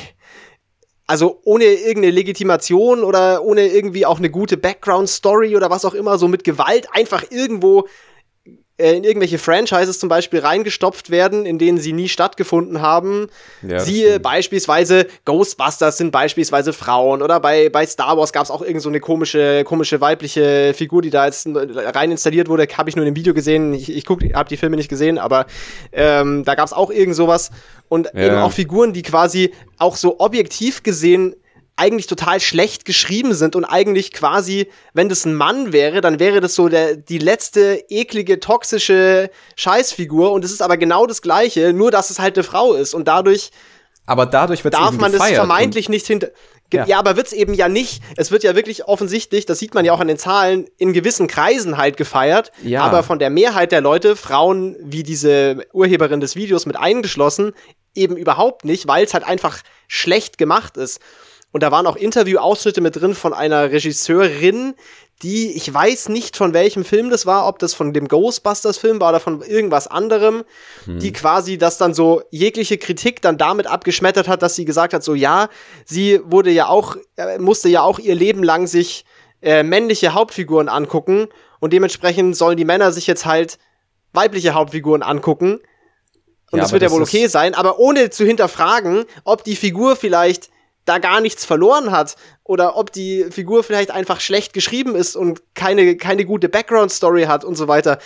also ohne irgendeine Legitimation oder ohne irgendwie auch eine gute Background-Story oder was auch immer, so mit Gewalt einfach irgendwo in irgendwelche Franchises zum Beispiel reingestopft werden, in denen sie nie stattgefunden haben. Ja, Siehe stimmt. beispielsweise Ghostbusters sind beispielsweise Frauen oder bei, bei Star Wars gab es auch irgend so eine komische, komische weibliche Figur, die da jetzt rein installiert wurde. Habe ich nur in dem Video gesehen. Ich, ich habe die Filme nicht gesehen, aber ähm, da gab es auch irgend sowas. Und ja. eben auch Figuren, die quasi auch so objektiv gesehen eigentlich total schlecht geschrieben sind und eigentlich quasi, wenn das ein Mann wäre, dann wäre das so der, die letzte eklige, toxische Scheißfigur und es ist aber genau das gleiche, nur dass es halt eine Frau ist und dadurch aber dadurch wird darf man das vermeintlich nicht hinter ja. ja, aber wird's eben ja nicht. Es wird ja wirklich offensichtlich, das sieht man ja auch an den Zahlen, in gewissen Kreisen halt gefeiert. Ja. Aber von der Mehrheit der Leute, Frauen wie diese Urheberin des Videos mit eingeschlossen, eben überhaupt nicht, weil es halt einfach schlecht gemacht ist. Und da waren auch Interviewausschnitte mit drin von einer Regisseurin, die, ich weiß nicht von welchem Film das war, ob das von dem Ghostbusters-Film war oder von irgendwas anderem, hm. die quasi das dann so jegliche Kritik dann damit abgeschmettert hat, dass sie gesagt hat, so ja, sie wurde ja auch, äh, musste ja auch ihr Leben lang sich äh, männliche Hauptfiguren angucken und dementsprechend sollen die Männer sich jetzt halt weibliche Hauptfiguren angucken. Und ja, das wird ja wohl okay sein, aber ohne zu hinterfragen, ob die Figur vielleicht da gar nichts verloren hat oder ob die Figur vielleicht einfach schlecht geschrieben ist und keine, keine gute Background-Story hat und so weiter.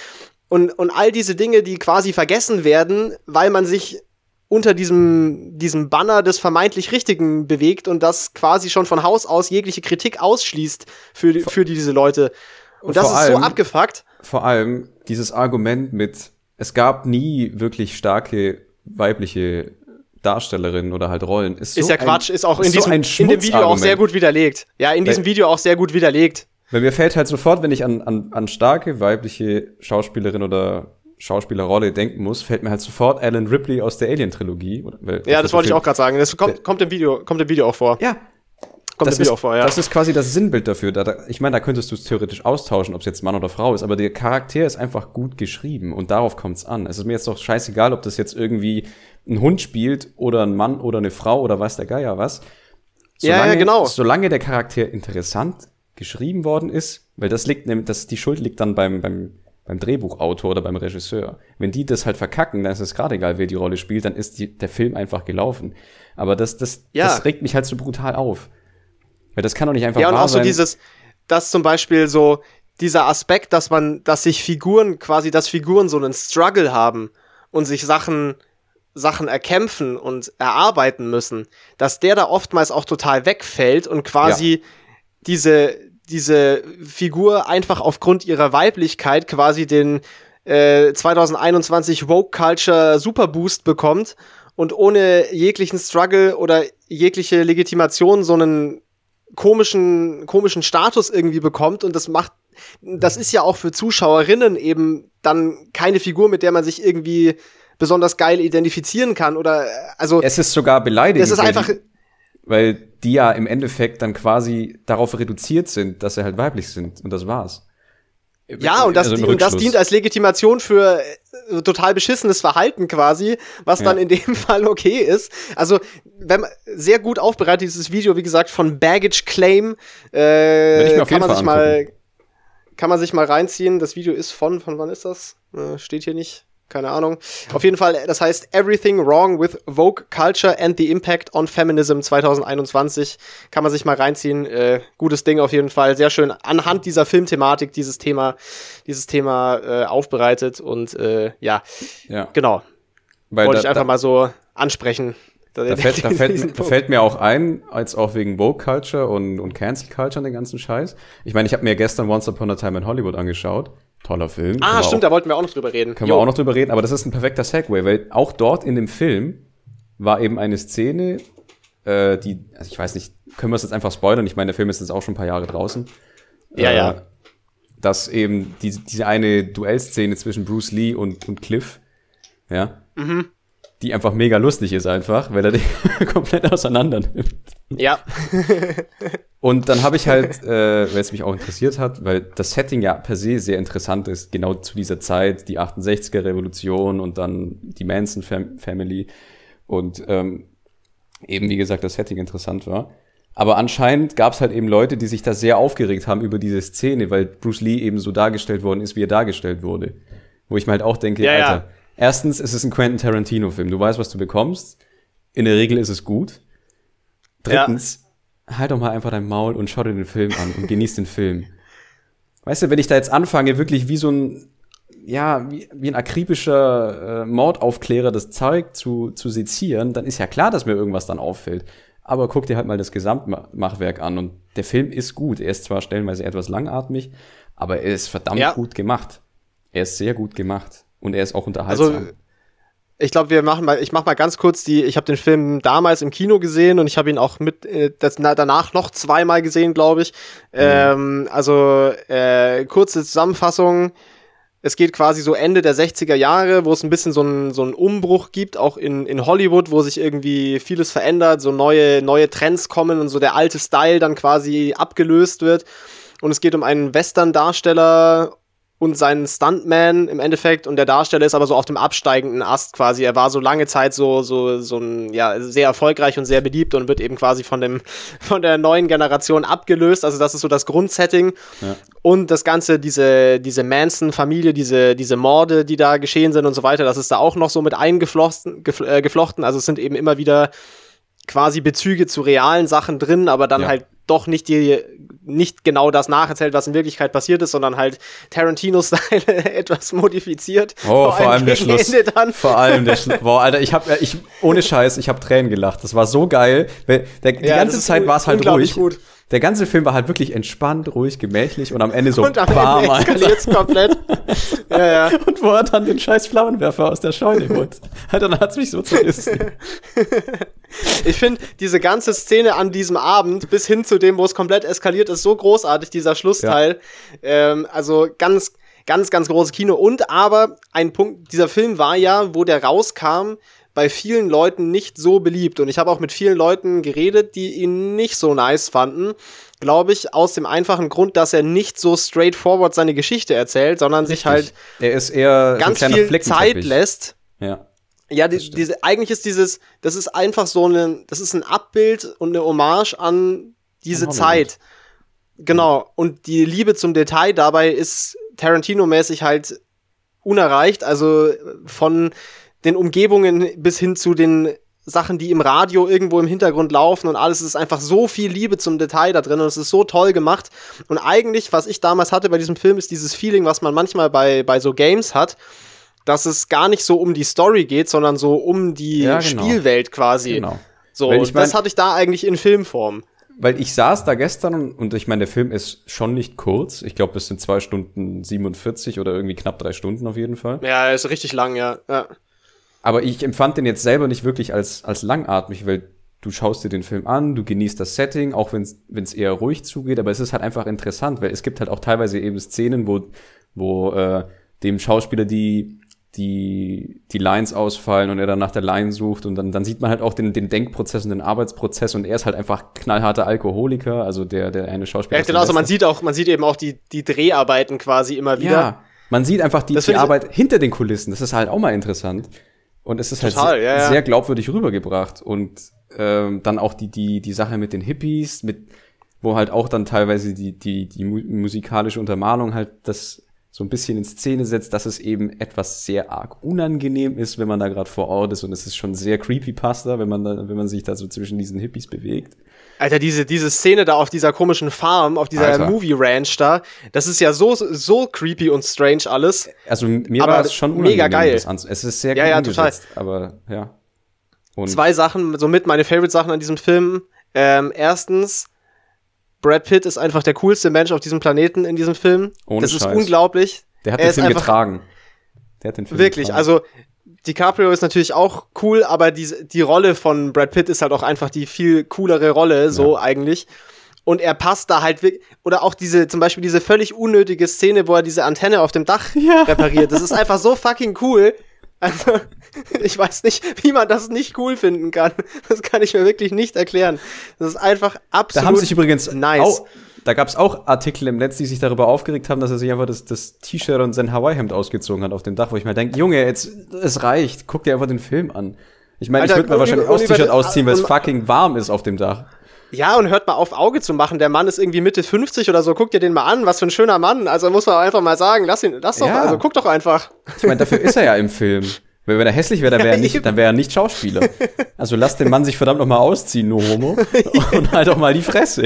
Und, und all diese Dinge, die quasi vergessen werden, weil man sich unter diesem, diesem Banner des vermeintlich Richtigen bewegt und das quasi schon von Haus aus jegliche Kritik ausschließt für, für diese Leute. Und das ist allem, so abgefuckt. Vor allem dieses Argument mit, es gab nie wirklich starke weibliche Darstellerinnen oder halt Rollen. Ist, so ist ja Quatsch, ist auch ist in, diesem, so in dem Video auch sehr gut widerlegt. Ja, in diesem Weil, Video auch sehr gut widerlegt. Weil mir fällt halt sofort, wenn ich an, an, an starke weibliche Schauspielerin oder Schauspielerrolle denken muss, fällt mir halt sofort Alan Ripley aus der Alien-Trilogie. Ja, das wollte ich auch gerade sagen. Das kommt, kommt, im Video, kommt im Video auch vor. Ja, Kommt das, ist, vor, ja. das ist quasi das Sinnbild dafür. Da, da, ich meine, da könntest du es theoretisch austauschen, ob es jetzt Mann oder Frau ist, aber der Charakter ist einfach gut geschrieben und darauf kommt es an. Es ist mir jetzt doch scheißegal, ob das jetzt irgendwie ein Hund spielt oder ein Mann oder eine Frau oder weiß der Geier was. Solange, ja, ja, genau. Solange der Charakter interessant geschrieben worden ist, weil das liegt nämlich, das, die Schuld liegt dann beim, beim, beim Drehbuchautor oder beim Regisseur. Wenn die das halt verkacken, dann ist es gerade egal, wer die Rolle spielt, dann ist die, der Film einfach gelaufen. Aber das, das, Ja. das regt mich halt so brutal auf. Weil das kann doch nicht einfach Ja, und wahr auch so sein. dieses, dass zum Beispiel so dieser Aspekt, dass man, dass sich Figuren quasi, dass Figuren so einen Struggle haben und sich Sachen, Sachen erkämpfen und erarbeiten müssen, dass der da oftmals auch total wegfällt und quasi diese, diese Figur einfach aufgrund ihrer Weiblichkeit quasi den äh, 2021 Woke Culture Superboost bekommt und ohne jeglichen Struggle oder jegliche Legitimation so einen komischen, komischen Status irgendwie bekommt und das macht, das ist ja auch für Zuschauerinnen eben dann keine Figur, mit der man sich irgendwie besonders geil identifizieren kann oder äh, also es ist sogar beleidigend. es ist weil einfach Die, weil die ja im Endeffekt dann quasi darauf reduziert sind, dass sie halt weiblich sind. Und das war's. ja und das, Also und das dient als Legitimation für äh, total beschissenes Verhalten quasi, was dann Ja. in dem Fall okay ist. Also wenn man, sehr gut aufbereitet dieses Video, wie gesagt von Baggage Claim, äh, kann man sich Fall mal kann man sich mal reinziehen. Das Video ist von, von wann ist das? Äh, steht hier nicht. Keine Ahnung. Auf jeden Fall, das heißt Everything Wrong with Vogue Culture and the Impact on Feminism 2021. Kann man sich mal reinziehen. Äh, gutes Ding auf jeden Fall. Sehr schön anhand dieser Filmthematik dieses Thema, dieses Thema äh, aufbereitet. Und äh, ja, Ja. genau. Weil Wollte da, ich einfach da, mal so ansprechen. da, fällt, da, fällt, da fällt mir auch ein, als auch wegen Woke Culture und, und Cancel Culture und den ganzen Scheiß. Ich meine, ich habe mir gestern Once Upon a Time in Hollywood angeschaut. Toller Film. Ah, stimmt, auch, da wollten wir auch noch drüber reden. Können Jo. wir auch noch drüber reden, aber das ist ein perfekter Segway, weil auch dort in dem Film war eben eine Szene, äh, die, also ich weiß nicht, können wir es jetzt einfach spoilern? Ich meine, der Film ist jetzt auch schon ein paar Jahre draußen. Ja, äh, ja. Dass eben die, diese eine Duellszene zwischen Bruce Lee und, und Cliff, ja, Mhm. Die einfach mega lustig ist einfach, weil er die komplett auseinander nimmt. Ja. Und dann habe ich halt, äh, weil es mich auch interessiert hat, weil das Setting ja per se sehr interessant ist, genau zu dieser Zeit, die 68er Revolution und dann die Manson Fam Family und ähm, eben wie gesagt das Setting interessant war. Aber anscheinend gab es halt eben Leute, die sich da sehr aufgeregt haben über diese Szene, weil Bruce Lee eben so dargestellt worden ist, wie er dargestellt wurde. Wo ich mir halt auch denke, Ja, ja. Erstens ist es ein Quentin Tarantino-Film, du weißt, was du bekommst. In der Regel ist es gut. Drittens, halt doch mal einfach dein Maul und schau dir den Film an und genieß den Film. Weißt du, wenn ich da jetzt anfange, wirklich wie so ein, ja, wie, wie ein akribischer äh, Mordaufklärer das Zeug zu, zu sezieren, dann ist ja klar, dass mir irgendwas dann auffällt. Aber guck dir halt mal das Gesamtmachwerk an und der Film ist gut. Er ist zwar stellenweise etwas langatmig, aber er ist verdammt Ja. gut gemacht. Er ist sehr gut gemacht und er ist auch unterhaltsam. Also ich glaube, wir machen mal, ich mach mal ganz kurz die, ich habe den Film damals im Kino gesehen und ich habe ihn auch mit äh, das, na, danach noch zweimal gesehen, glaube ich. Ähm, also äh, kurze Zusammenfassung. Es geht quasi so Ende der 60er Jahre, wo es ein bisschen so einen so einen Umbruch gibt, auch in, in Hollywood, wo sich irgendwie vieles verändert, so neue, neue Trends kommen und so der alte Style dann quasi abgelöst wird. Und es geht um einen Western-Darsteller und seinen Stuntman im Endeffekt und der Darsteller ist aber so auf dem absteigenden Ast quasi. Er war so lange Zeit so so so ein ja sehr erfolgreich und sehr beliebt und wird eben quasi von dem von der neuen Generation abgelöst. Also das ist so das Grundsetting Ja. und das ganze diese diese Manson Familie, diese diese Morde, die da geschehen sind und so weiter, das ist da auch noch so mit eingeflochten gef äh, geflochten. Also es sind eben immer wieder quasi Bezüge zu realen Sachen drin, aber dann Ja. halt doch nicht die nicht genau das nacherzählt, was in Wirklichkeit passiert ist, sondern halt Tarantino-Style etwas modifiziert. Oh, vor, allem der Schluss. Ende dann. Vor allem der Schluss. Boah, Alter, ich hab, ich, ohne Scheiß, ich hab Tränen gelacht. Das war so geil. Der, die Ja, ganze Zeit war es halt ruhig. gut. Der ganze Film war halt wirklich entspannt, ruhig, gemächlich und am Ende so Und am bam, Ende eskaliert's komplett. ja, ja. Und wo er dann den scheiß Flammenwerfer aus der Scheune holt. Dann hat's mich so zerrissen. Ich finde diese ganze Szene an diesem Abend bis hin zu dem, wo es komplett eskaliert ist, so großartig, dieser Schlussteil. Ähm, also ganz, ganz, ganz großes Kino. Und aber ein Punkt, dieser Film war ja, wo der rauskam, bei vielen Leuten nicht so beliebt. Und ich habe auch mit vielen Leuten geredet, die ihn nicht so nice fanden. Glaube ich, aus dem einfachen Grund, dass er nicht so straightforward seine Geschichte erzählt, sondern sich halt Er ist eher ganz so viel. Zeit lässt, Ja. Ja, die, diese, eigentlich ist dieses, das ist einfach so ein, das ist ein Abbild und eine Hommage an diese Zeit. Genau. Und die Liebe zum Detail dabei ist Tarantino-mäßig halt unerreicht. Also von den Umgebungen bis hin zu den Sachen, die im Radio irgendwo im Hintergrund laufen und alles. Es ist einfach so viel Liebe zum Detail da drin und es ist so toll gemacht. Und eigentlich, was ich damals hatte bei diesem Film, ist dieses Feeling, was man manchmal bei, bei so Games hat dass es gar nicht so um die Story geht, sondern so um die ja, genau. Spielwelt quasi. Genau. So, ich mein, das hatte ich da eigentlich in Filmform. Weil ich saß da gestern und, und ich meine, der Film ist schon nicht kurz. Ich glaube, es sind zwei Stunden 47 oder irgendwie knapp drei Stunden auf jeden Fall. Ja, er ist richtig lang, ja. ja. Aber ich empfand den jetzt selber nicht wirklich als, als langatmig, weil du schaust dir den Film an, du genießt das Setting, auch wenn es eher ruhig zugeht, aber es ist halt einfach interessant, weil es gibt halt auch teilweise eben Szenen, wo, wo äh, dem Schauspieler die die, die Lines ausfallen und er dann nach der Line sucht und dann, dann sieht man halt auch den, den Denkprozess und den Arbeitsprozess und er ist halt einfach knallharter Alkoholiker, also der, der eine Schauspieler. Ja, genau, also man sieht auch, man sieht eben auch die, die Dreharbeiten quasi immer wieder. Ja, man sieht einfach die, die Arbeit hinter den Kulissen, das ist halt auch mal interessant. Und es ist halt Total, halt sehr, ja, sehr glaubwürdig rübergebracht. Und ähm, dann auch die, die, die Sache mit den Hippies, mit, wo halt auch dann teilweise die, die, die musikalische Untermalung halt das so ein bisschen in Szene setzt, dass es eben etwas sehr arg unangenehm ist, wenn man da gerade vor Ort ist. Und es ist schon sehr creepypasta, wenn man da, wenn man sich da so zwischen diesen Hippies bewegt. Alter, diese, diese Szene da auf dieser komischen Farm, auf dieser Alter. Movie Ranch da, das ist ja so, so creepy und strange alles. Also mir aber war es schon unangenehm. Mega geil. Es ist sehr ja, ja, total. aber ja. Und Zwei Sachen, somit meine Favorite Sachen an diesem Film. Ähm, erstens, Brad Pitt ist einfach der coolste Mensch auf diesem Planeten in diesem Film. Ohne das Scheiß. ist unglaublich. Der hat er den Film getragen. Der hat den Film wirklich, getragen. also DiCaprio ist natürlich auch cool, aber die, die Rolle von Brad Pitt ist halt auch einfach die viel coolere Rolle, so ja. eigentlich. Und er passt da halt wirklich, oder auch diese, zum Beispiel diese völlig unnötige Szene, wo er diese Antenne auf dem Dach ja. repariert. Das ist einfach so fucking cool. Also, ich weiß nicht, wie man das nicht cool finden kann. Das kann ich mir wirklich nicht erklären. Das ist einfach absolut Da haben sich übrigens nice. Da gab es auch Artikel im Netz, die sich darüber aufgeregt haben, dass er sich einfach das, das T-Shirt und sein Hawaii-Hemd ausgezogen hat auf dem Dach, wo ich mir denke, Junge, jetzt, es reicht, guck dir einfach den Film an. Ich meine, ich würde mir wahrscheinlich auch das T-Shirt ausziehen, weil es fucking warm ist auf dem Dach. Ja, und hört mal auf, Auge zu machen. Der Mann ist irgendwie Mitte 50 oder so. Guck dir den mal an. Was für ein schöner Mann. Also muss man einfach mal sagen, lass ihn, lass doch, ja. also guck doch einfach. Ich meine, dafür ist er ja im Film. Wenn er hässlich wäre, dann wäre er nicht, dann wäre er nicht Schauspieler. Also lass den Mann sich verdammt noch mal ausziehen, nur Homo. Und halt auch mal die Fresse.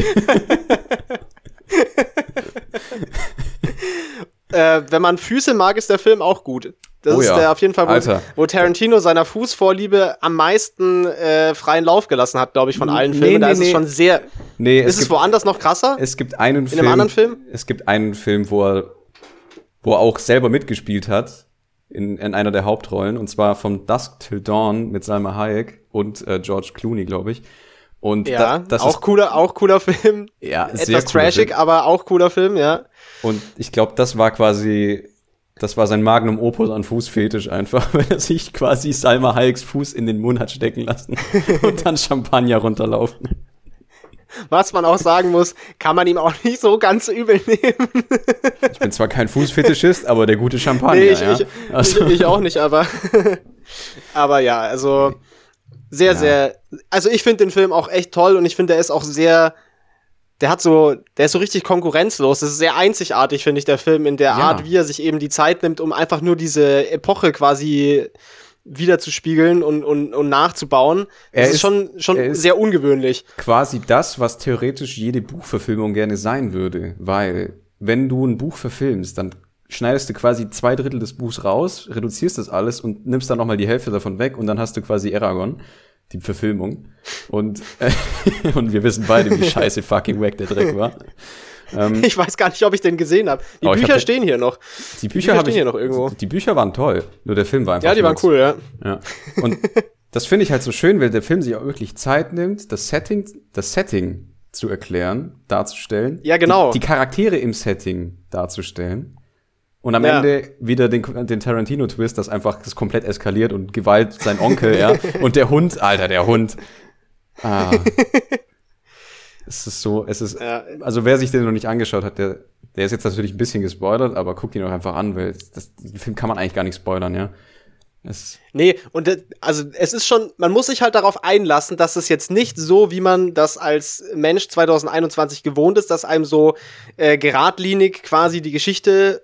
Äh, wenn man Füße mag, ist der Film auch gut. Das oh ist ja. der auf jeden Fall, wo, wo, Tarantino seiner Fußvorliebe am meisten äh, freien Lauf gelassen hat, glaube ich, von allen nee, Filmen. Nee, da ist nee. es schon sehr. Nee, ist es, gibt, woanders noch krasser? Es gibt einen In Film. In einem anderen Film? Es gibt einen Film, wo er, wo er auch selber mitgespielt hat in, in einer der Hauptrollen, und zwar von Dusk Till Dawn mit Salma Hayek und äh, George Clooney, glaube ich. Und ja, da, das auch ist, cooler, auch cooler Film. Ja, etwas sehr trashig, Film. aber auch cooler Film, ja. Und ich glaube, das war quasi, das war sein Magnum Opus an Fußfetisch einfach, wenn er sich quasi Salma Hayeks Fuß in den Mund hat stecken lassen und dann Champagner runterlaufen was man auch sagen muss, kann man ihm auch nicht so ganz übel nehmen. ich bin zwar kein Fußfetischist, aber der gute Champagner. Nee, ich, ja? ich, also. ich, ich, auch nicht, aber, aber ja, also sehr, ja. sehr. Also ich finde den Film auch echt toll und ich finde, der ist auch sehr. Der hat so, der ist so richtig konkurrenzlos. Das ist sehr einzigartig, finde ich, der Film, in der ja. Art, wie er sich eben die Zeit nimmt, um einfach nur diese Epoche quasi wiederzuspiegeln und, und, und nachzubauen. Das ist, ist, schon, schon ist sehr ungewöhnlich. Quasi das, was theoretisch jede Buchverfilmung gerne sein würde, weil wenn du ein Buch verfilmst, dann schneidest du quasi zwei Drittel des Buchs raus, reduzierst das alles und nimmst dann nochmal die Hälfte davon weg und dann hast du quasi Aragon, die Verfilmung. Und, äh, und wir wissen beide, wie scheiße fucking wack der Dreck war. Ähm, ich weiß gar nicht, ob ich den gesehen habe. Die Bücher hab stehen hier noch. Die Bücher, Bücher stehen hier noch irgendwo. Die Bücher waren toll, nur der Film war einfach Ja, die waren cool, ja. Ja. Und das finde ich halt so schön, weil der Film sich auch wirklich Zeit nimmt, das Setting, das Setting zu erklären, darzustellen. Ja, genau. Die, die Charaktere im Setting darzustellen. Und am ja. Ende wieder den, den Tarantino-Twist, dass einfach das komplett eskaliert und Gewalt sein Onkel, ja. Und der Hund, Alter, der Hund. Ah. Es ist so, es ist, ja. also wer sich den noch nicht angeschaut hat, der, der ist jetzt natürlich ein bisschen gespoilert, aber guckt ihn auch einfach an, weil das, den Film kann man eigentlich gar nicht spoilern, ja. Es, Nee, und also es ist schon, man muss sich halt darauf einlassen, dass es jetzt nicht so, wie man das als Mensch 2021 gewohnt ist, dass einem so äh, geradlinig quasi die Geschichte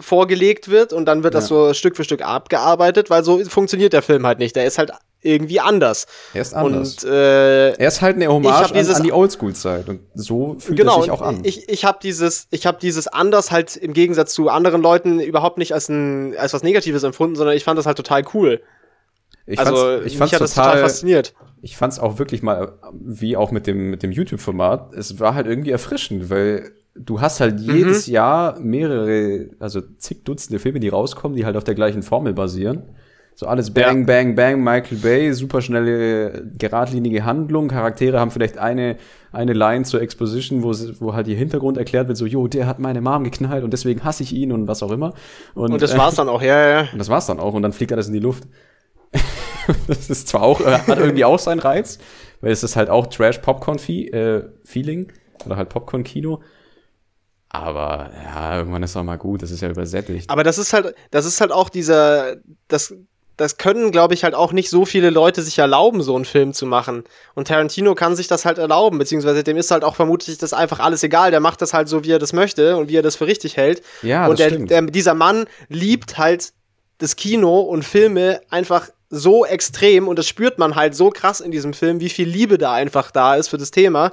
vorgelegt wird und dann wird das Ja. so Stück für Stück abgearbeitet, weil so funktioniert der Film halt nicht. Der ist halt irgendwie anders. er ist anders. Und äh, er ist halt eine Hommage hab an, an die Oldschool-Zeit. Und so fühlt genau, er sich auch an. ich, ich habe dieses, ich habe dieses anders halt im Gegensatz zu anderen Leuten überhaupt nicht als ein als was Negatives empfunden, sondern ich fand das halt total cool. Ich also fand's, ich mich fand's hat das total total, fasziniert. ich fand's auch wirklich mal, wie auch mit dem, mit dem YouTube-Format, es war halt irgendwie erfrischend, weil du hast halt Mhm. jedes Jahr mehrere, also zig Dutzende Filme, die rauskommen, die halt auf der gleichen Formel basieren. So alles Bang, Ja. Bang, Bang, Michael Bay, super schnelle, geradlinige Handlung. Charaktere haben vielleicht eine, eine Line zur Exposition, wo, wo halt ihr Hintergrund erklärt wird, so, jo, der hat meine Mom geknallt und deswegen hasse ich ihn und was auch immer. Und das äh, war's dann auch, ja, ja. und das war's dann auch und dann fliegt alles in die Luft. das ist zwar auch, äh, hat irgendwie auch seinen Reiz, weil es ist halt auch Trash-Popcorn-Feeling oder halt Popcorn-Kino. Aber ja, irgendwann ist auch mal gut, das ist ja übersättigt. Aber das ist halt, das ist halt auch dieser, das, das können, glaube ich, halt auch nicht so viele Leute sich erlauben, so einen Film zu machen. Und Tarantino kann sich das halt erlauben, beziehungsweise dem ist halt auch vermutlich das einfach alles egal. Der macht das halt so, wie er das möchte und wie er das für richtig hält. Ja, und das der, stimmt. der, dieser Mann liebt halt das Kino und Filme einfach so extrem und das spürt man halt so krass in diesem Film, wie viel Liebe da einfach da ist für das Thema.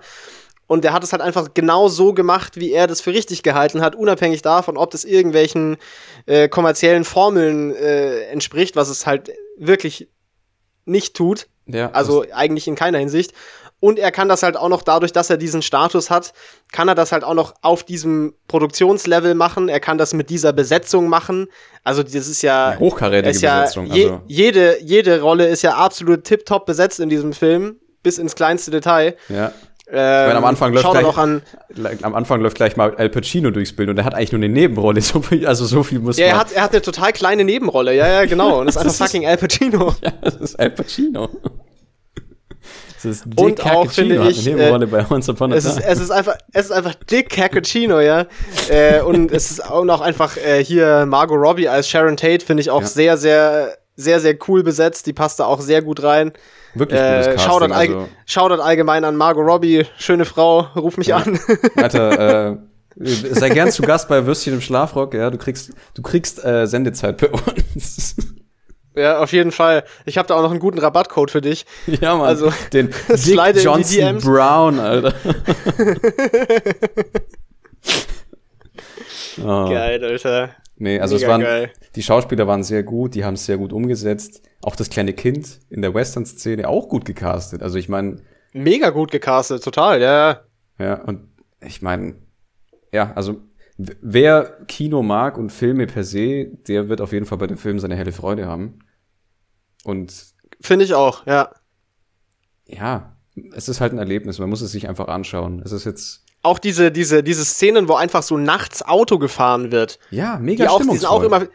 Und der hat es halt einfach genau so gemacht, wie er das für richtig gehalten hat, unabhängig davon, ob das irgendwelchen äh, kommerziellen Formeln äh, entspricht, was es halt wirklich nicht tut. ja, Also eigentlich in keiner Hinsicht. Und er kann das halt auch noch dadurch, dass er diesen Status hat, kann er das halt auch noch auf diesem Produktionslevel machen. Er kann das mit dieser Besetzung machen. Also das ist ja das, hochkarätige ist ja Besetzung. je, also, jede jede Rolle ist ja absolut tipptopp besetzt in diesem Film bis ins kleinste Detail. ja. Ähm, meine, am Anfang läuft gleich- doch an. Am Anfang läuft gleich mal Al Pacino durchs Bild und er hat eigentlich nur eine Nebenrolle. So viel, also so viel muss Ja, er man. hat, er hat eine total kleine Nebenrolle. Ja, ja, genau. Und ist einfach fucking Al Pacino. ja, das ist Al Pacino. Das ist Dick Und auch, Cappuccino, finde ich, eine Nebenrolle bei Once Upon a Es ist, es ist einfach, es ist einfach Dick Cappuccino, ja. äh, und es ist auch noch einfach äh, hier Margot Robbie als Sharon Tate finde ich auch Ja. sehr, sehr, sehr, sehr cool besetzt. Die passt da auch sehr gut rein. Wirklich gutes Äh, Casting. Shoutout, allge also, Shoutout allgemein an Margot Robbie, schöne Frau, ruf mich Ja. an. Alter, äh, sei gern zu Gast bei Würstchen im Schlafrock. Ja, du kriegst, du kriegst äh, Sendezeit bei uns. ja, auf jeden Fall. Ich habe da auch noch einen guten Rabattcode für dich. ja, Mann. Also, den Dick Johnson. Brown, Alter. oh. Geil, Alter. Nee, also Mega es waren, geil. die Schauspieler waren sehr gut, die haben es sehr gut umgesetzt. Auch das kleine Kind in der Western-Szene auch gut gecastet. Also ich meine, Mega gut gecastet, total, ja. ja, und ich meine, ja, also wer Kino mag und Filme per se, der wird auf jeden Fall bei dem Film seine helle Freude haben. Und Finde ich auch, ja. ja, es ist halt ein Erlebnis, man muss es sich einfach anschauen. Es ist jetzt, Auch diese, diese, diese Szenen, wo einfach so nachts Auto gefahren wird. ja, mega Die, auch, die sind auch immer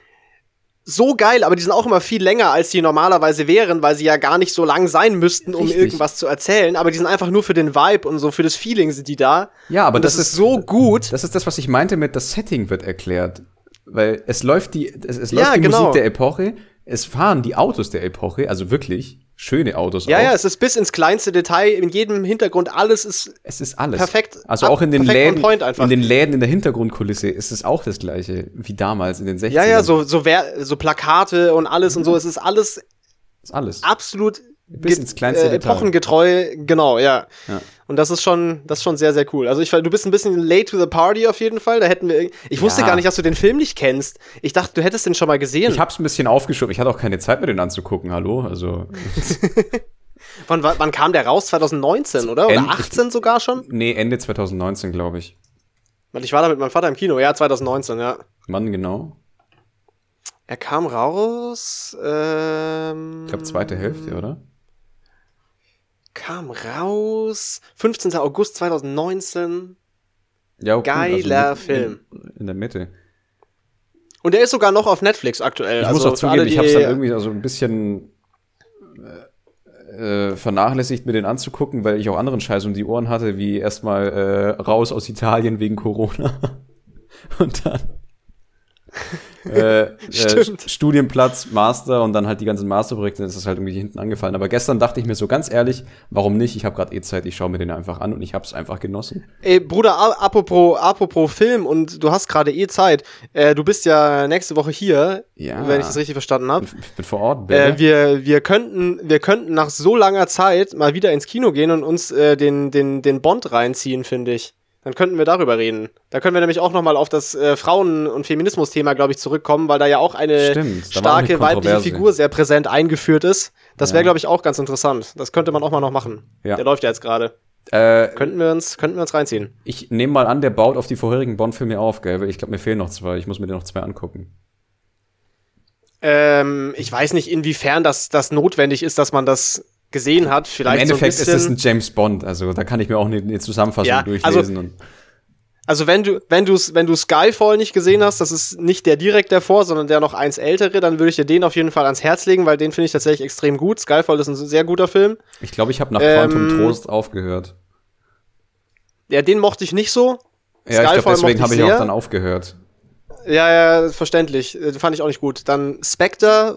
so geil, aber die sind auch immer viel länger, als die normalerweise wären, weil sie ja gar nicht so lang sein müssten, um Richtig. irgendwas zu erzählen. Aber die sind einfach nur für den Vibe und so für das Feeling sind die da. Ja, aber das, das ist so gut. Das ist das, was ich meinte mit das Setting wird erklärt. Weil es läuft die, es, es Ja, läuft die genau. Musik der Epoche, es fahren die Autos der Epoche, also wirklich schöne Autos Ja, auch. ja, es ist bis ins kleinste Detail, in jedem Hintergrund, alles ist Es ist alles. Perfekt. Also auch in den Läden, in den Läden in der Hintergrundkulisse ist es auch das gleiche wie damals in den 60ern. Ja, ja, so, so, so Plakate und alles und so. Es ist alles ist alles. absolut Bis ins kleinste äh, epochengetreu, genau, ja. Ja. Und das ist schon, das ist schon sehr, sehr cool. Also ich, du bist ein bisschen late to the party auf jeden Fall. Da hätten wir, ich wusste Ja. gar nicht, dass du den Film nicht kennst. Ich dachte, du hättest den schon mal gesehen. Ich hab's ein bisschen aufgeschoben. Ich hatte auch keine Zeit mehr, den anzugucken. Hallo, also wann, wann kam der raus? 2019, oder? Oder End- 18 sogar schon? nee Ende 2019 glaube ich. Ich war da mit meinem Vater im Kino. Ja, 2019, ja. Wann genau? Er kam raus. Ähm, Ich glaube zweite Hälfte, oder? Kam raus. 15. August 2019. Ja, okay, Geiler mit- Film. In, in der Mitte. Und der ist sogar noch auf Netflix aktuell. Ich also muss auch zugeben, alle, ich habe es dann irgendwie so ein bisschen äh, äh, vernachlässigt, mir den anzugucken, weil ich auch anderen Scheiß um die Ohren hatte, wie erstmal äh, raus aus Italien wegen Corona. Und dann äh, äh, Stimmt. Studienplatz, Master und dann halt die ganzen Masterprojekte, dann ist das halt irgendwie hinten angefallen. Aber gestern dachte ich mir so ganz ehrlich, warum nicht? Ich habe gerade eh Zeit, ich schaue mir den einfach an und ich habe es einfach genossen. Ey, Bruder, apropos, apropos Film und du hast gerade eh Zeit. Äh, du bist ja nächste Woche hier, Ja. wenn ich das richtig verstanden habe. Ich bin vor Ort, Äh, Baby. wir, wir, könnten, wir könnten nach so langer Zeit mal wieder ins Kino gehen und uns äh, den, den, den Bond reinziehen, finde ich. Dann könnten wir darüber reden. Da können wir nämlich auch nochmal auf das äh, Frauen- und Feminismus-Thema, glaube ich, zurückkommen, weil da ja auch eine Stimmt, war auch eine starke weibliche. Figur sehr präsent eingeführt ist. Das Ja. wäre, glaube ich, auch ganz interessant. Das könnte man auch mal noch machen. Ja. Der läuft ja jetzt gerade. Äh, Könnten wir uns, könnten wir uns reinziehen. ich nehme mal an, der baut auf die vorherigen Bond-Filme auf, gell? Ich glaube, mir fehlen noch zwei. Ich muss mir den noch zwei angucken. Ähm, ich weiß nicht, inwiefern das, das notwendig ist, dass man das gesehen hat. Vielleicht Im Endeffekt so ist es ein James Bond, also da kann ich mir auch eine, eine Zusammenfassung Ja, durchlesen. also- Also wenn du, wenn du, wenn du Skyfall nicht gesehen hast, das ist nicht der direkt davor, sondern der noch eins ältere, dann würde ich dir den auf jeden Fall ans Herz legen, weil den finde ich tatsächlich extrem gut. Skyfall ist ein sehr guter Film. ich glaube, ich habe nach Ähm, Quantum Trost aufgehört. Ja, den mochte ich nicht so. Ja, ich glaube, Skyfall deswegen habe ich ich auch dann aufgehört. Ja, ja, verständlich. Äh, fand ich auch nicht gut. Dann Spectre,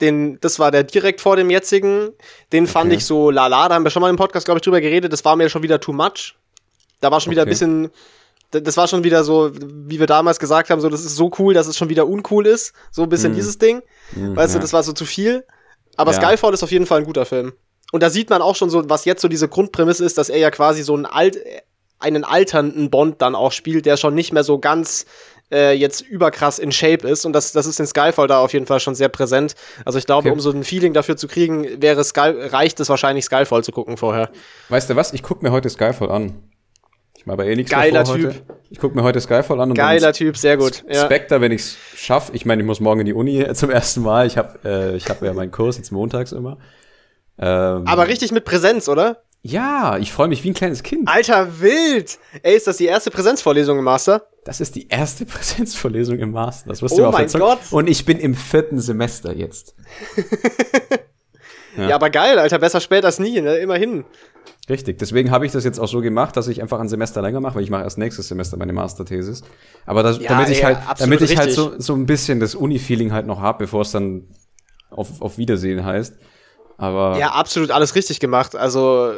den, das war der direkt vor dem jetzigen. Den fand Okay. ich so lala. Da haben wir schon mal im Podcast, glaube ich, drüber geredet. Das war mir schon wieder too much. Da war schon wieder ein Okay. bisschen. Das war schon wieder so, wie wir damals gesagt haben, so, das ist so cool, dass es schon wieder uncool ist. So ein bisschen dieses Ding. weißt du, ja. das war so zu viel. Aber Ja. Skyfall ist auf jeden Fall ein guter Film. Und da sieht man auch schon so, was jetzt so diese Grundprämisse ist, dass er ja quasi so einen, alt, einen alternden Bond dann auch spielt, der schon nicht mehr so ganz äh, jetzt überkrass in Shape ist. Und das, das ist in Skyfall da auf jeden Fall schon sehr präsent. Also ich glaube, Okay. um so ein Feeling dafür zu kriegen, wäre Sky, reicht es wahrscheinlich, Skyfall zu gucken vorher. Weißt du was? Ich gucke mir heute Skyfall an. Ich mache aber eh nichts Geiler Typ. heute. Ich gucke mir heute Skyfall an und Geiler Typ, sehr gut. Ja. Spectre, wenn ich's schaff. Ich meine, ich muss morgen in die Uni zum ersten Mal. Ich habe äh, ich hab ja meinen Kurs jetzt montags immer. Ähm, Aber richtig mit Präsenz, oder? ja, ich freue mich wie ein kleines Kind. Alter, wild! Ey, ist das die erste Präsenzvorlesung im Master? Das ist die erste Präsenzvorlesung im Master. Das Oh du auf mein der Zunge- Gott. Und ich bin im vierten Semester jetzt. Ja. aber geil, Alter, besser spät als nie, ne? Immerhin. Richtig. Deswegen habe ich das jetzt auch so gemacht, dass ich einfach ein Semester länger mache, weil ich mache erst nächstes Semester meine Masterthesis. Aber das, Ja, damit ich halt, damit ich halt so, so ein bisschen das Uni-Feeling halt noch hab, bevor es dann auf, auf Wiedersehen heißt. Aber Ja, absolut alles richtig gemacht. Also,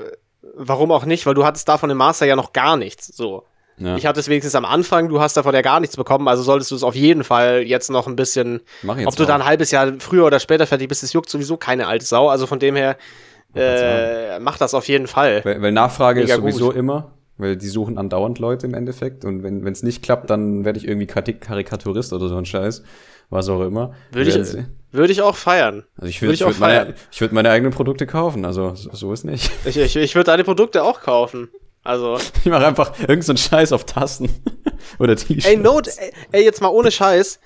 warum auch nicht? Weil du hattest davon im Master ja noch gar nichts. So. Ja, Ich hatte es wenigstens am Anfang, du hast davon ja gar nichts bekommen, also solltest du es auf jeden Fall jetzt noch ein bisschen. Ob du da ein halbes Jahr früher oder später fertig bist, das juckt sowieso keine alte Sau. Also von dem her, äh, mach das auf jeden Fall. weil, weil Nachfrage Mega ist sowieso gut. immer, weil die suchen andauernd Leute im Endeffekt. Und wenn es nicht klappt, dann werde ich irgendwie Karik- Karikaturist oder so ein Scheiß. Was auch immer. Würde ich, würde ich auch feiern. also ich würde würde ich auch würd meine, ich würd meine eigenen Produkte kaufen, also so, so ist nicht. Ich, ich, ich würde deine Produkte auch kaufen. Also. Ich mache einfach irgendeinen so Scheiß auf Tasten oder T-Shirts. Ey, Note, ey, ey, jetzt mal ohne Scheiß,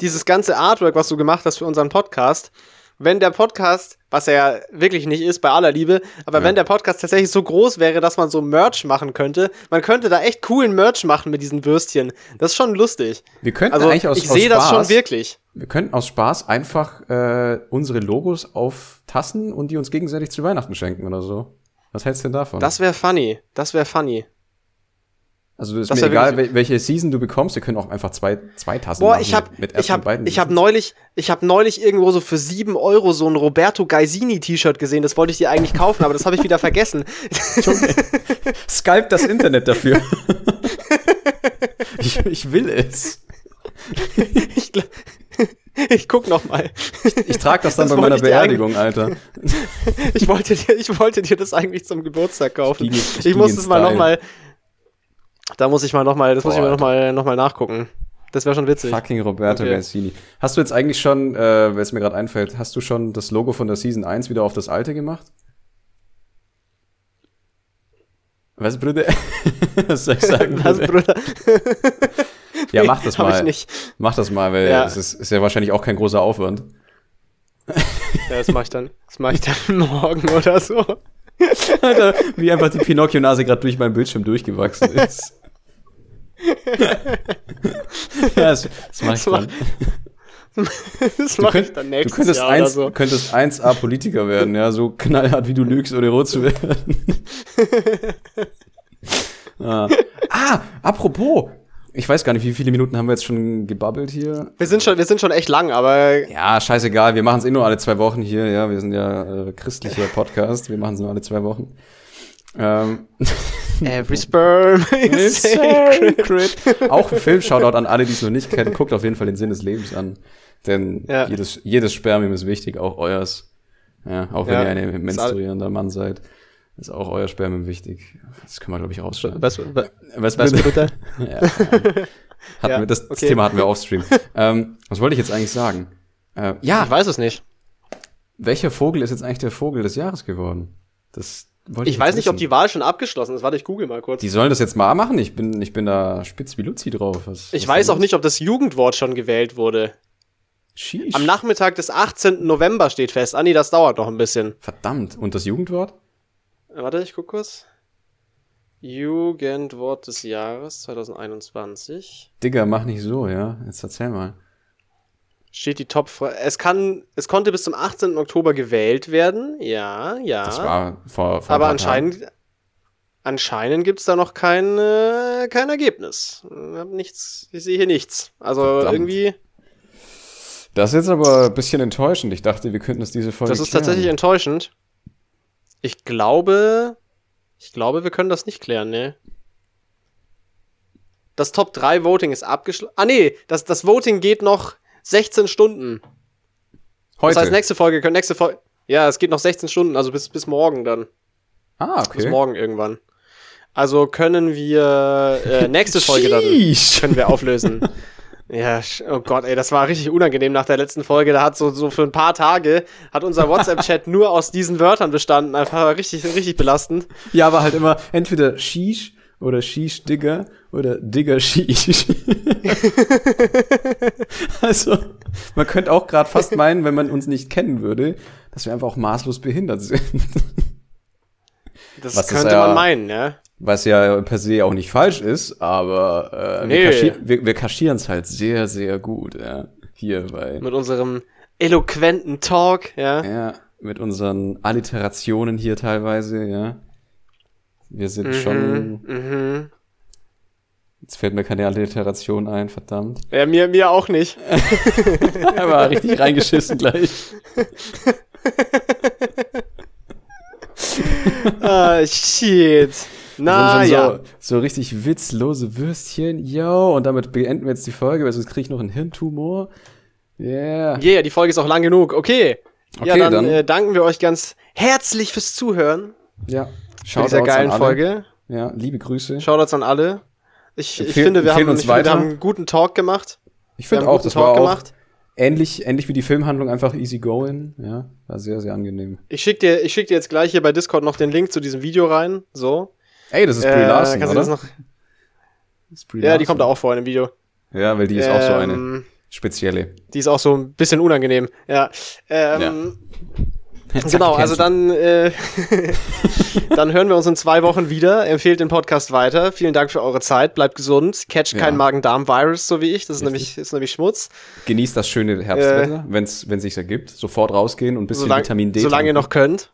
dieses ganze Artwork, was du gemacht hast für unseren Podcast, wenn der Podcast, was er ja wirklich nicht ist, bei aller Liebe, aber Ja. wenn der Podcast tatsächlich so groß wäre, dass man so Merch machen könnte, man könnte da echt coolen Merch machen mit diesen Würstchen. Das ist schon lustig. Wir könnten Also, eigentlich aus, ich sehe das Spaß- schon wirklich. Wir könnten aus Spaß einfach äh, unsere Logos auf Tassen und die uns gegenseitig zu Weihnachten schenken oder so. Was hältst du denn davon? Das wäre funny. Das wäre funny. also ist das mir egal, wirklich- welche Season du bekommst. Wir können auch einfach zwei, zwei Tassen Boah, ich hab, mit, mit ich ersten hab, beiden ich hab Seasons. neulich, ich hab neulich irgendwo so für sieben Euro so ein Roberto Gaisini T-Shirt gesehen. Das wollte ich dir eigentlich kaufen, aber das habe ich wieder vergessen. Skype das Internet dafür. ich, ich will es. ich, gl- ich guck noch mal. Ich trage das dann Das bei meiner ich Beerdigung, Alter. Ich wollte dir, ich wollte dir das eigentlich zum Geburtstag kaufen. Ich, ich ging muss es mal noch mal. Da muss ich mal noch mal, das muss ich Boah, mir noch mal, noch mal nachgucken. Das wäre schon witzig. Fucking Roberto Okay. Hast du jetzt eigentlich schon, äh, es mir gerade einfällt, hast du schon das Logo von der Season 1 wieder auf das alte gemacht? Was, Bruder? Was soll ich sagen? Was, Bruder? Ja, mach das mal. ich nicht. Mach das mal, weil Ja. es ist, ist ja wahrscheinlich auch kein großer Aufwand. Ja, das mach ich dann. Das mach ich dann morgen oder so. Alter, wie einfach die Pinocchio-Nase gerade durch meinen Bildschirm durchgewachsen ist. ja, das, das mach ich dann. Das Du, mach könnt, ich dann du nächstes könntest, Jahr eins, so. könntest 1A Politiker werden, ja, so knallhart wie du lügst, ohne rot zu werden. ah. ah, apropos, ich weiß gar nicht, wie viele Minuten haben wir jetzt schon gebabbelt hier? Wir sind schon, wir sind schon echt lang, aber Ja, scheißegal, wir machen es eh nur alle zwei Wochen hier, ja, wir sind ja äh, christlicher Podcast, wir machen es nur alle zwei Wochen. Ähm, every sperm is sacred. Auch ein Film-Shoutout an alle, die es noch nicht kennen, guckt auf jeden Fall den Sinn des Lebens an. Denn Ja. jedes, jedes Spermium ist wichtig, auch euers. Ja, auch wenn Ja, ihr ein menstruierender Mann seid, ist auch euer Spermium wichtig. Das können wir, glaube ich, rausschneiden. Was, was, Was, was bitte? ja. Hatten Ja, wir, das, das okay. Thema hatten wir offstream. ähm, was wollte ich jetzt eigentlich sagen? Äh, ja, Ich weiß es nicht. welcher Vogel ist jetzt eigentlich der Vogel des Jahres geworden? Das wollte Ich jetzt weiß nicht, ob wissen. die Wahl schon abgeschlossen ist. Warte, ich google mal kurz. Die sollen das jetzt mal machen. Ich bin, ich bin da spitz wie Luzi drauf. Was, ich was weiß auch nicht, ob das Jugendwort schon gewählt wurde. Sheesh. Am Nachmittag des 18. November steht fest. Nee, das dauert noch ein bisschen. Verdammt. Und das Jugendwort? Warte, ich guck kurz. Jugendwort des Jahres 2021. Digga, mach nicht so, ja. Jetzt erzähl mal. Steht die Top. Es kann, es konnte bis zum 18. Oktober gewählt werden. Ja, ja. Das war vor, vor Aber anscheinend, anscheinend gibt's da noch kein, äh, kein Ergebnis. Ich hab nichts, ich sehe hier nichts. Also Verdammt. irgendwie, Das ist jetzt aber ein bisschen enttäuschend. Ich dachte, wir könnten es diese Folge das ist klären. tatsächlich enttäuschend. Ich glaube, ich glaube, wir können das nicht klären, ne? Das Top 3 Voting ist abgeschlossen. Ah, nee, das, das Voting geht noch 16 Stunden. Heute. Das heißt, nächste Folge, können nächste Folge. Ja, es geht noch 16 Stunden, also bis, bis morgen dann. ah, Bis okay. morgen irgendwann. Also können wir äh, nächste Folge dann können wir auflösen. Ja, oh Gott, ey, das war richtig unangenehm nach der letzten Folge. Da hat so, so für ein paar Tage hat unser WhatsApp-Chat nur aus diesen Wörtern bestanden. Einfach richtig, richtig belastend. Ja, aber halt immer entweder Sheesh oder Sheesh Digger oder Digger Sheesh. also, man könnte auch gerade fast meinen, wenn man uns nicht kennen würde, dass wir einfach auch maßlos behindert sind. Das Was könnte ja- man meinen, ja. Was ja per se auch nicht falsch ist, aber äh, Nee. wir, kaschier wir, wir kaschieren es halt sehr, sehr gut, ja. Hier bei, Mit unserem eloquenten Talk, ja. ja, mit unseren Alliterationen hier teilweise, ja. Wir sind schon, Mhm. jetzt fällt mir keine Alliteration ein, verdammt. Ja, mir, mir auch nicht. Aber richtig reingeschissen gleich. ah, shit. Na schon ja. so, so richtig witzlose Würstchen, yo, und damit beenden wir jetzt die Folge, weil sonst kriege ich noch einen Hirntumor. Yeah. Yeah, die Folge ist auch lang genug. Okay. ja, Okay, dann, dann- Äh, danken wir euch ganz herzlich fürs Zuhören Ja. Shoutouts dieser geilen an alle. Folge. Ja, liebe Grüße. Shoutouts an alle. Ich, ich finde, wir haben, uns finde, wir weiter. haben einen guten Talk gemacht. Ich finde auch, das Talk war auch gemacht. ähnlich, ähnlich wie die Filmhandlung, einfach easy going. Ja, war sehr, sehr angenehm. Ich schicke dir, ich schick dir jetzt gleich hier bei Discord noch den Link zu diesem Video rein. So. Ey, das ist Äh, Brie Larson, kannst du das noch? Das Ja, die Larson. kommt da auch vor in dem Video. Ja, weil die ist auch so eine Ähm, spezielle. Die ist auch so ein bisschen unangenehm. Ja. Ähm, Zack, Genau, also dann, äh, dann hören wir uns in zwei Wochen wieder. Empfehlt den Podcast weiter. Vielen Dank für eure Zeit. Bleibt gesund. Catcht Ja. kein Magen-Darm-Virus, so wie ich. Das ist Richtig. nämlich, ist nämlich Schmutz. Genießt das schöne Herbstwetter, wenn's, wenn sich ergibt. Sofort rausgehen und ein bisschen Solang, Vitamin D. solange ihr noch könnt.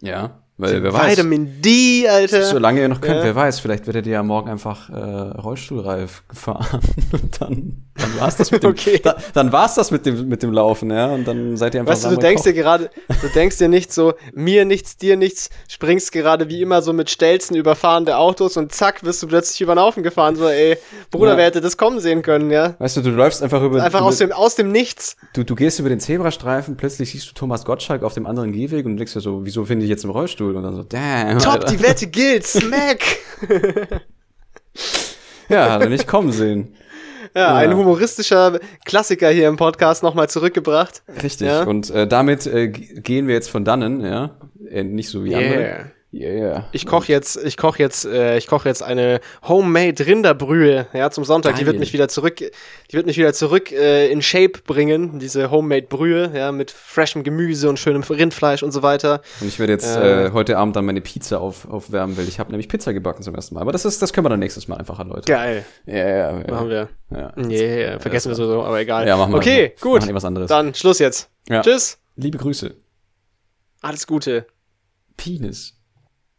Ja, weil wer weiß. Vitamin D, Alter. Solange ihr noch könnt, Ja. wer weiß, vielleicht werdet ihr ja morgen einfach äh, Rollstuhlreif gefahren und dann, dann war's das mit dem, Okay. da, dann war's das mit dem, mit dem Laufen, ja, und dann seid ihr einfach Weißt du, du denkst Koch. dir gerade, du denkst dir nicht so, mir nichts, dir nichts, springst gerade wie immer so mit Stelzen über fahrende Autos und zack, wirst du plötzlich über den Haufen gefahren. So, ey, Bruder, Ja. wer hätte das kommen sehen können, ja? Weißt du, du läufst einfach über, Einfach über aus dem, aus dem Nichts. du, du gehst über den Zebrastreifen, plötzlich siehst du Thomas Gottschalk auf dem anderen Gehweg und denkst dir so, wieso finde ich jetzt im Rollstuhl? Und dann so, damn. Top, Alter. die Wette gilt, smack! Ja, hat er nicht kommen sehen. Ja, Ja. ein humoristischer Klassiker hier im Podcast nochmal zurückgebracht. Richtig. Ja. Und äh, damit äh, gehen wir jetzt von dannen, ja. Äh, nicht so wie andere. Yeah. Ich koche jetzt, ich koche jetzt, äh, ich koche jetzt eine Homemade Rinderbrühe, ja, zum Sonntag. Die Geil. wird mich wieder zurück, die wird mich wieder zurück äh, in Shape bringen. Diese Homemade Brühe, ja, mit freshem Gemüse und schönem Rindfleisch und so weiter. Und ich werde jetzt Äh. äh, heute Abend dann meine Pizza auf, aufwärmen, weil ich habe nämlich Pizza gebacken zum ersten Mal. Aber das ist, das können wir dann nächstes Mal einfach Leute. Geil, Ja, ja, ja. machen wir. Ja. Nee, vergessen wir sowieso, aber egal. Ja, machen wir. Okay, gut. Machen wir was anderes. Dann Schluss jetzt. Ja. Tschüss. Liebe Grüße. Alles Gute. Penis.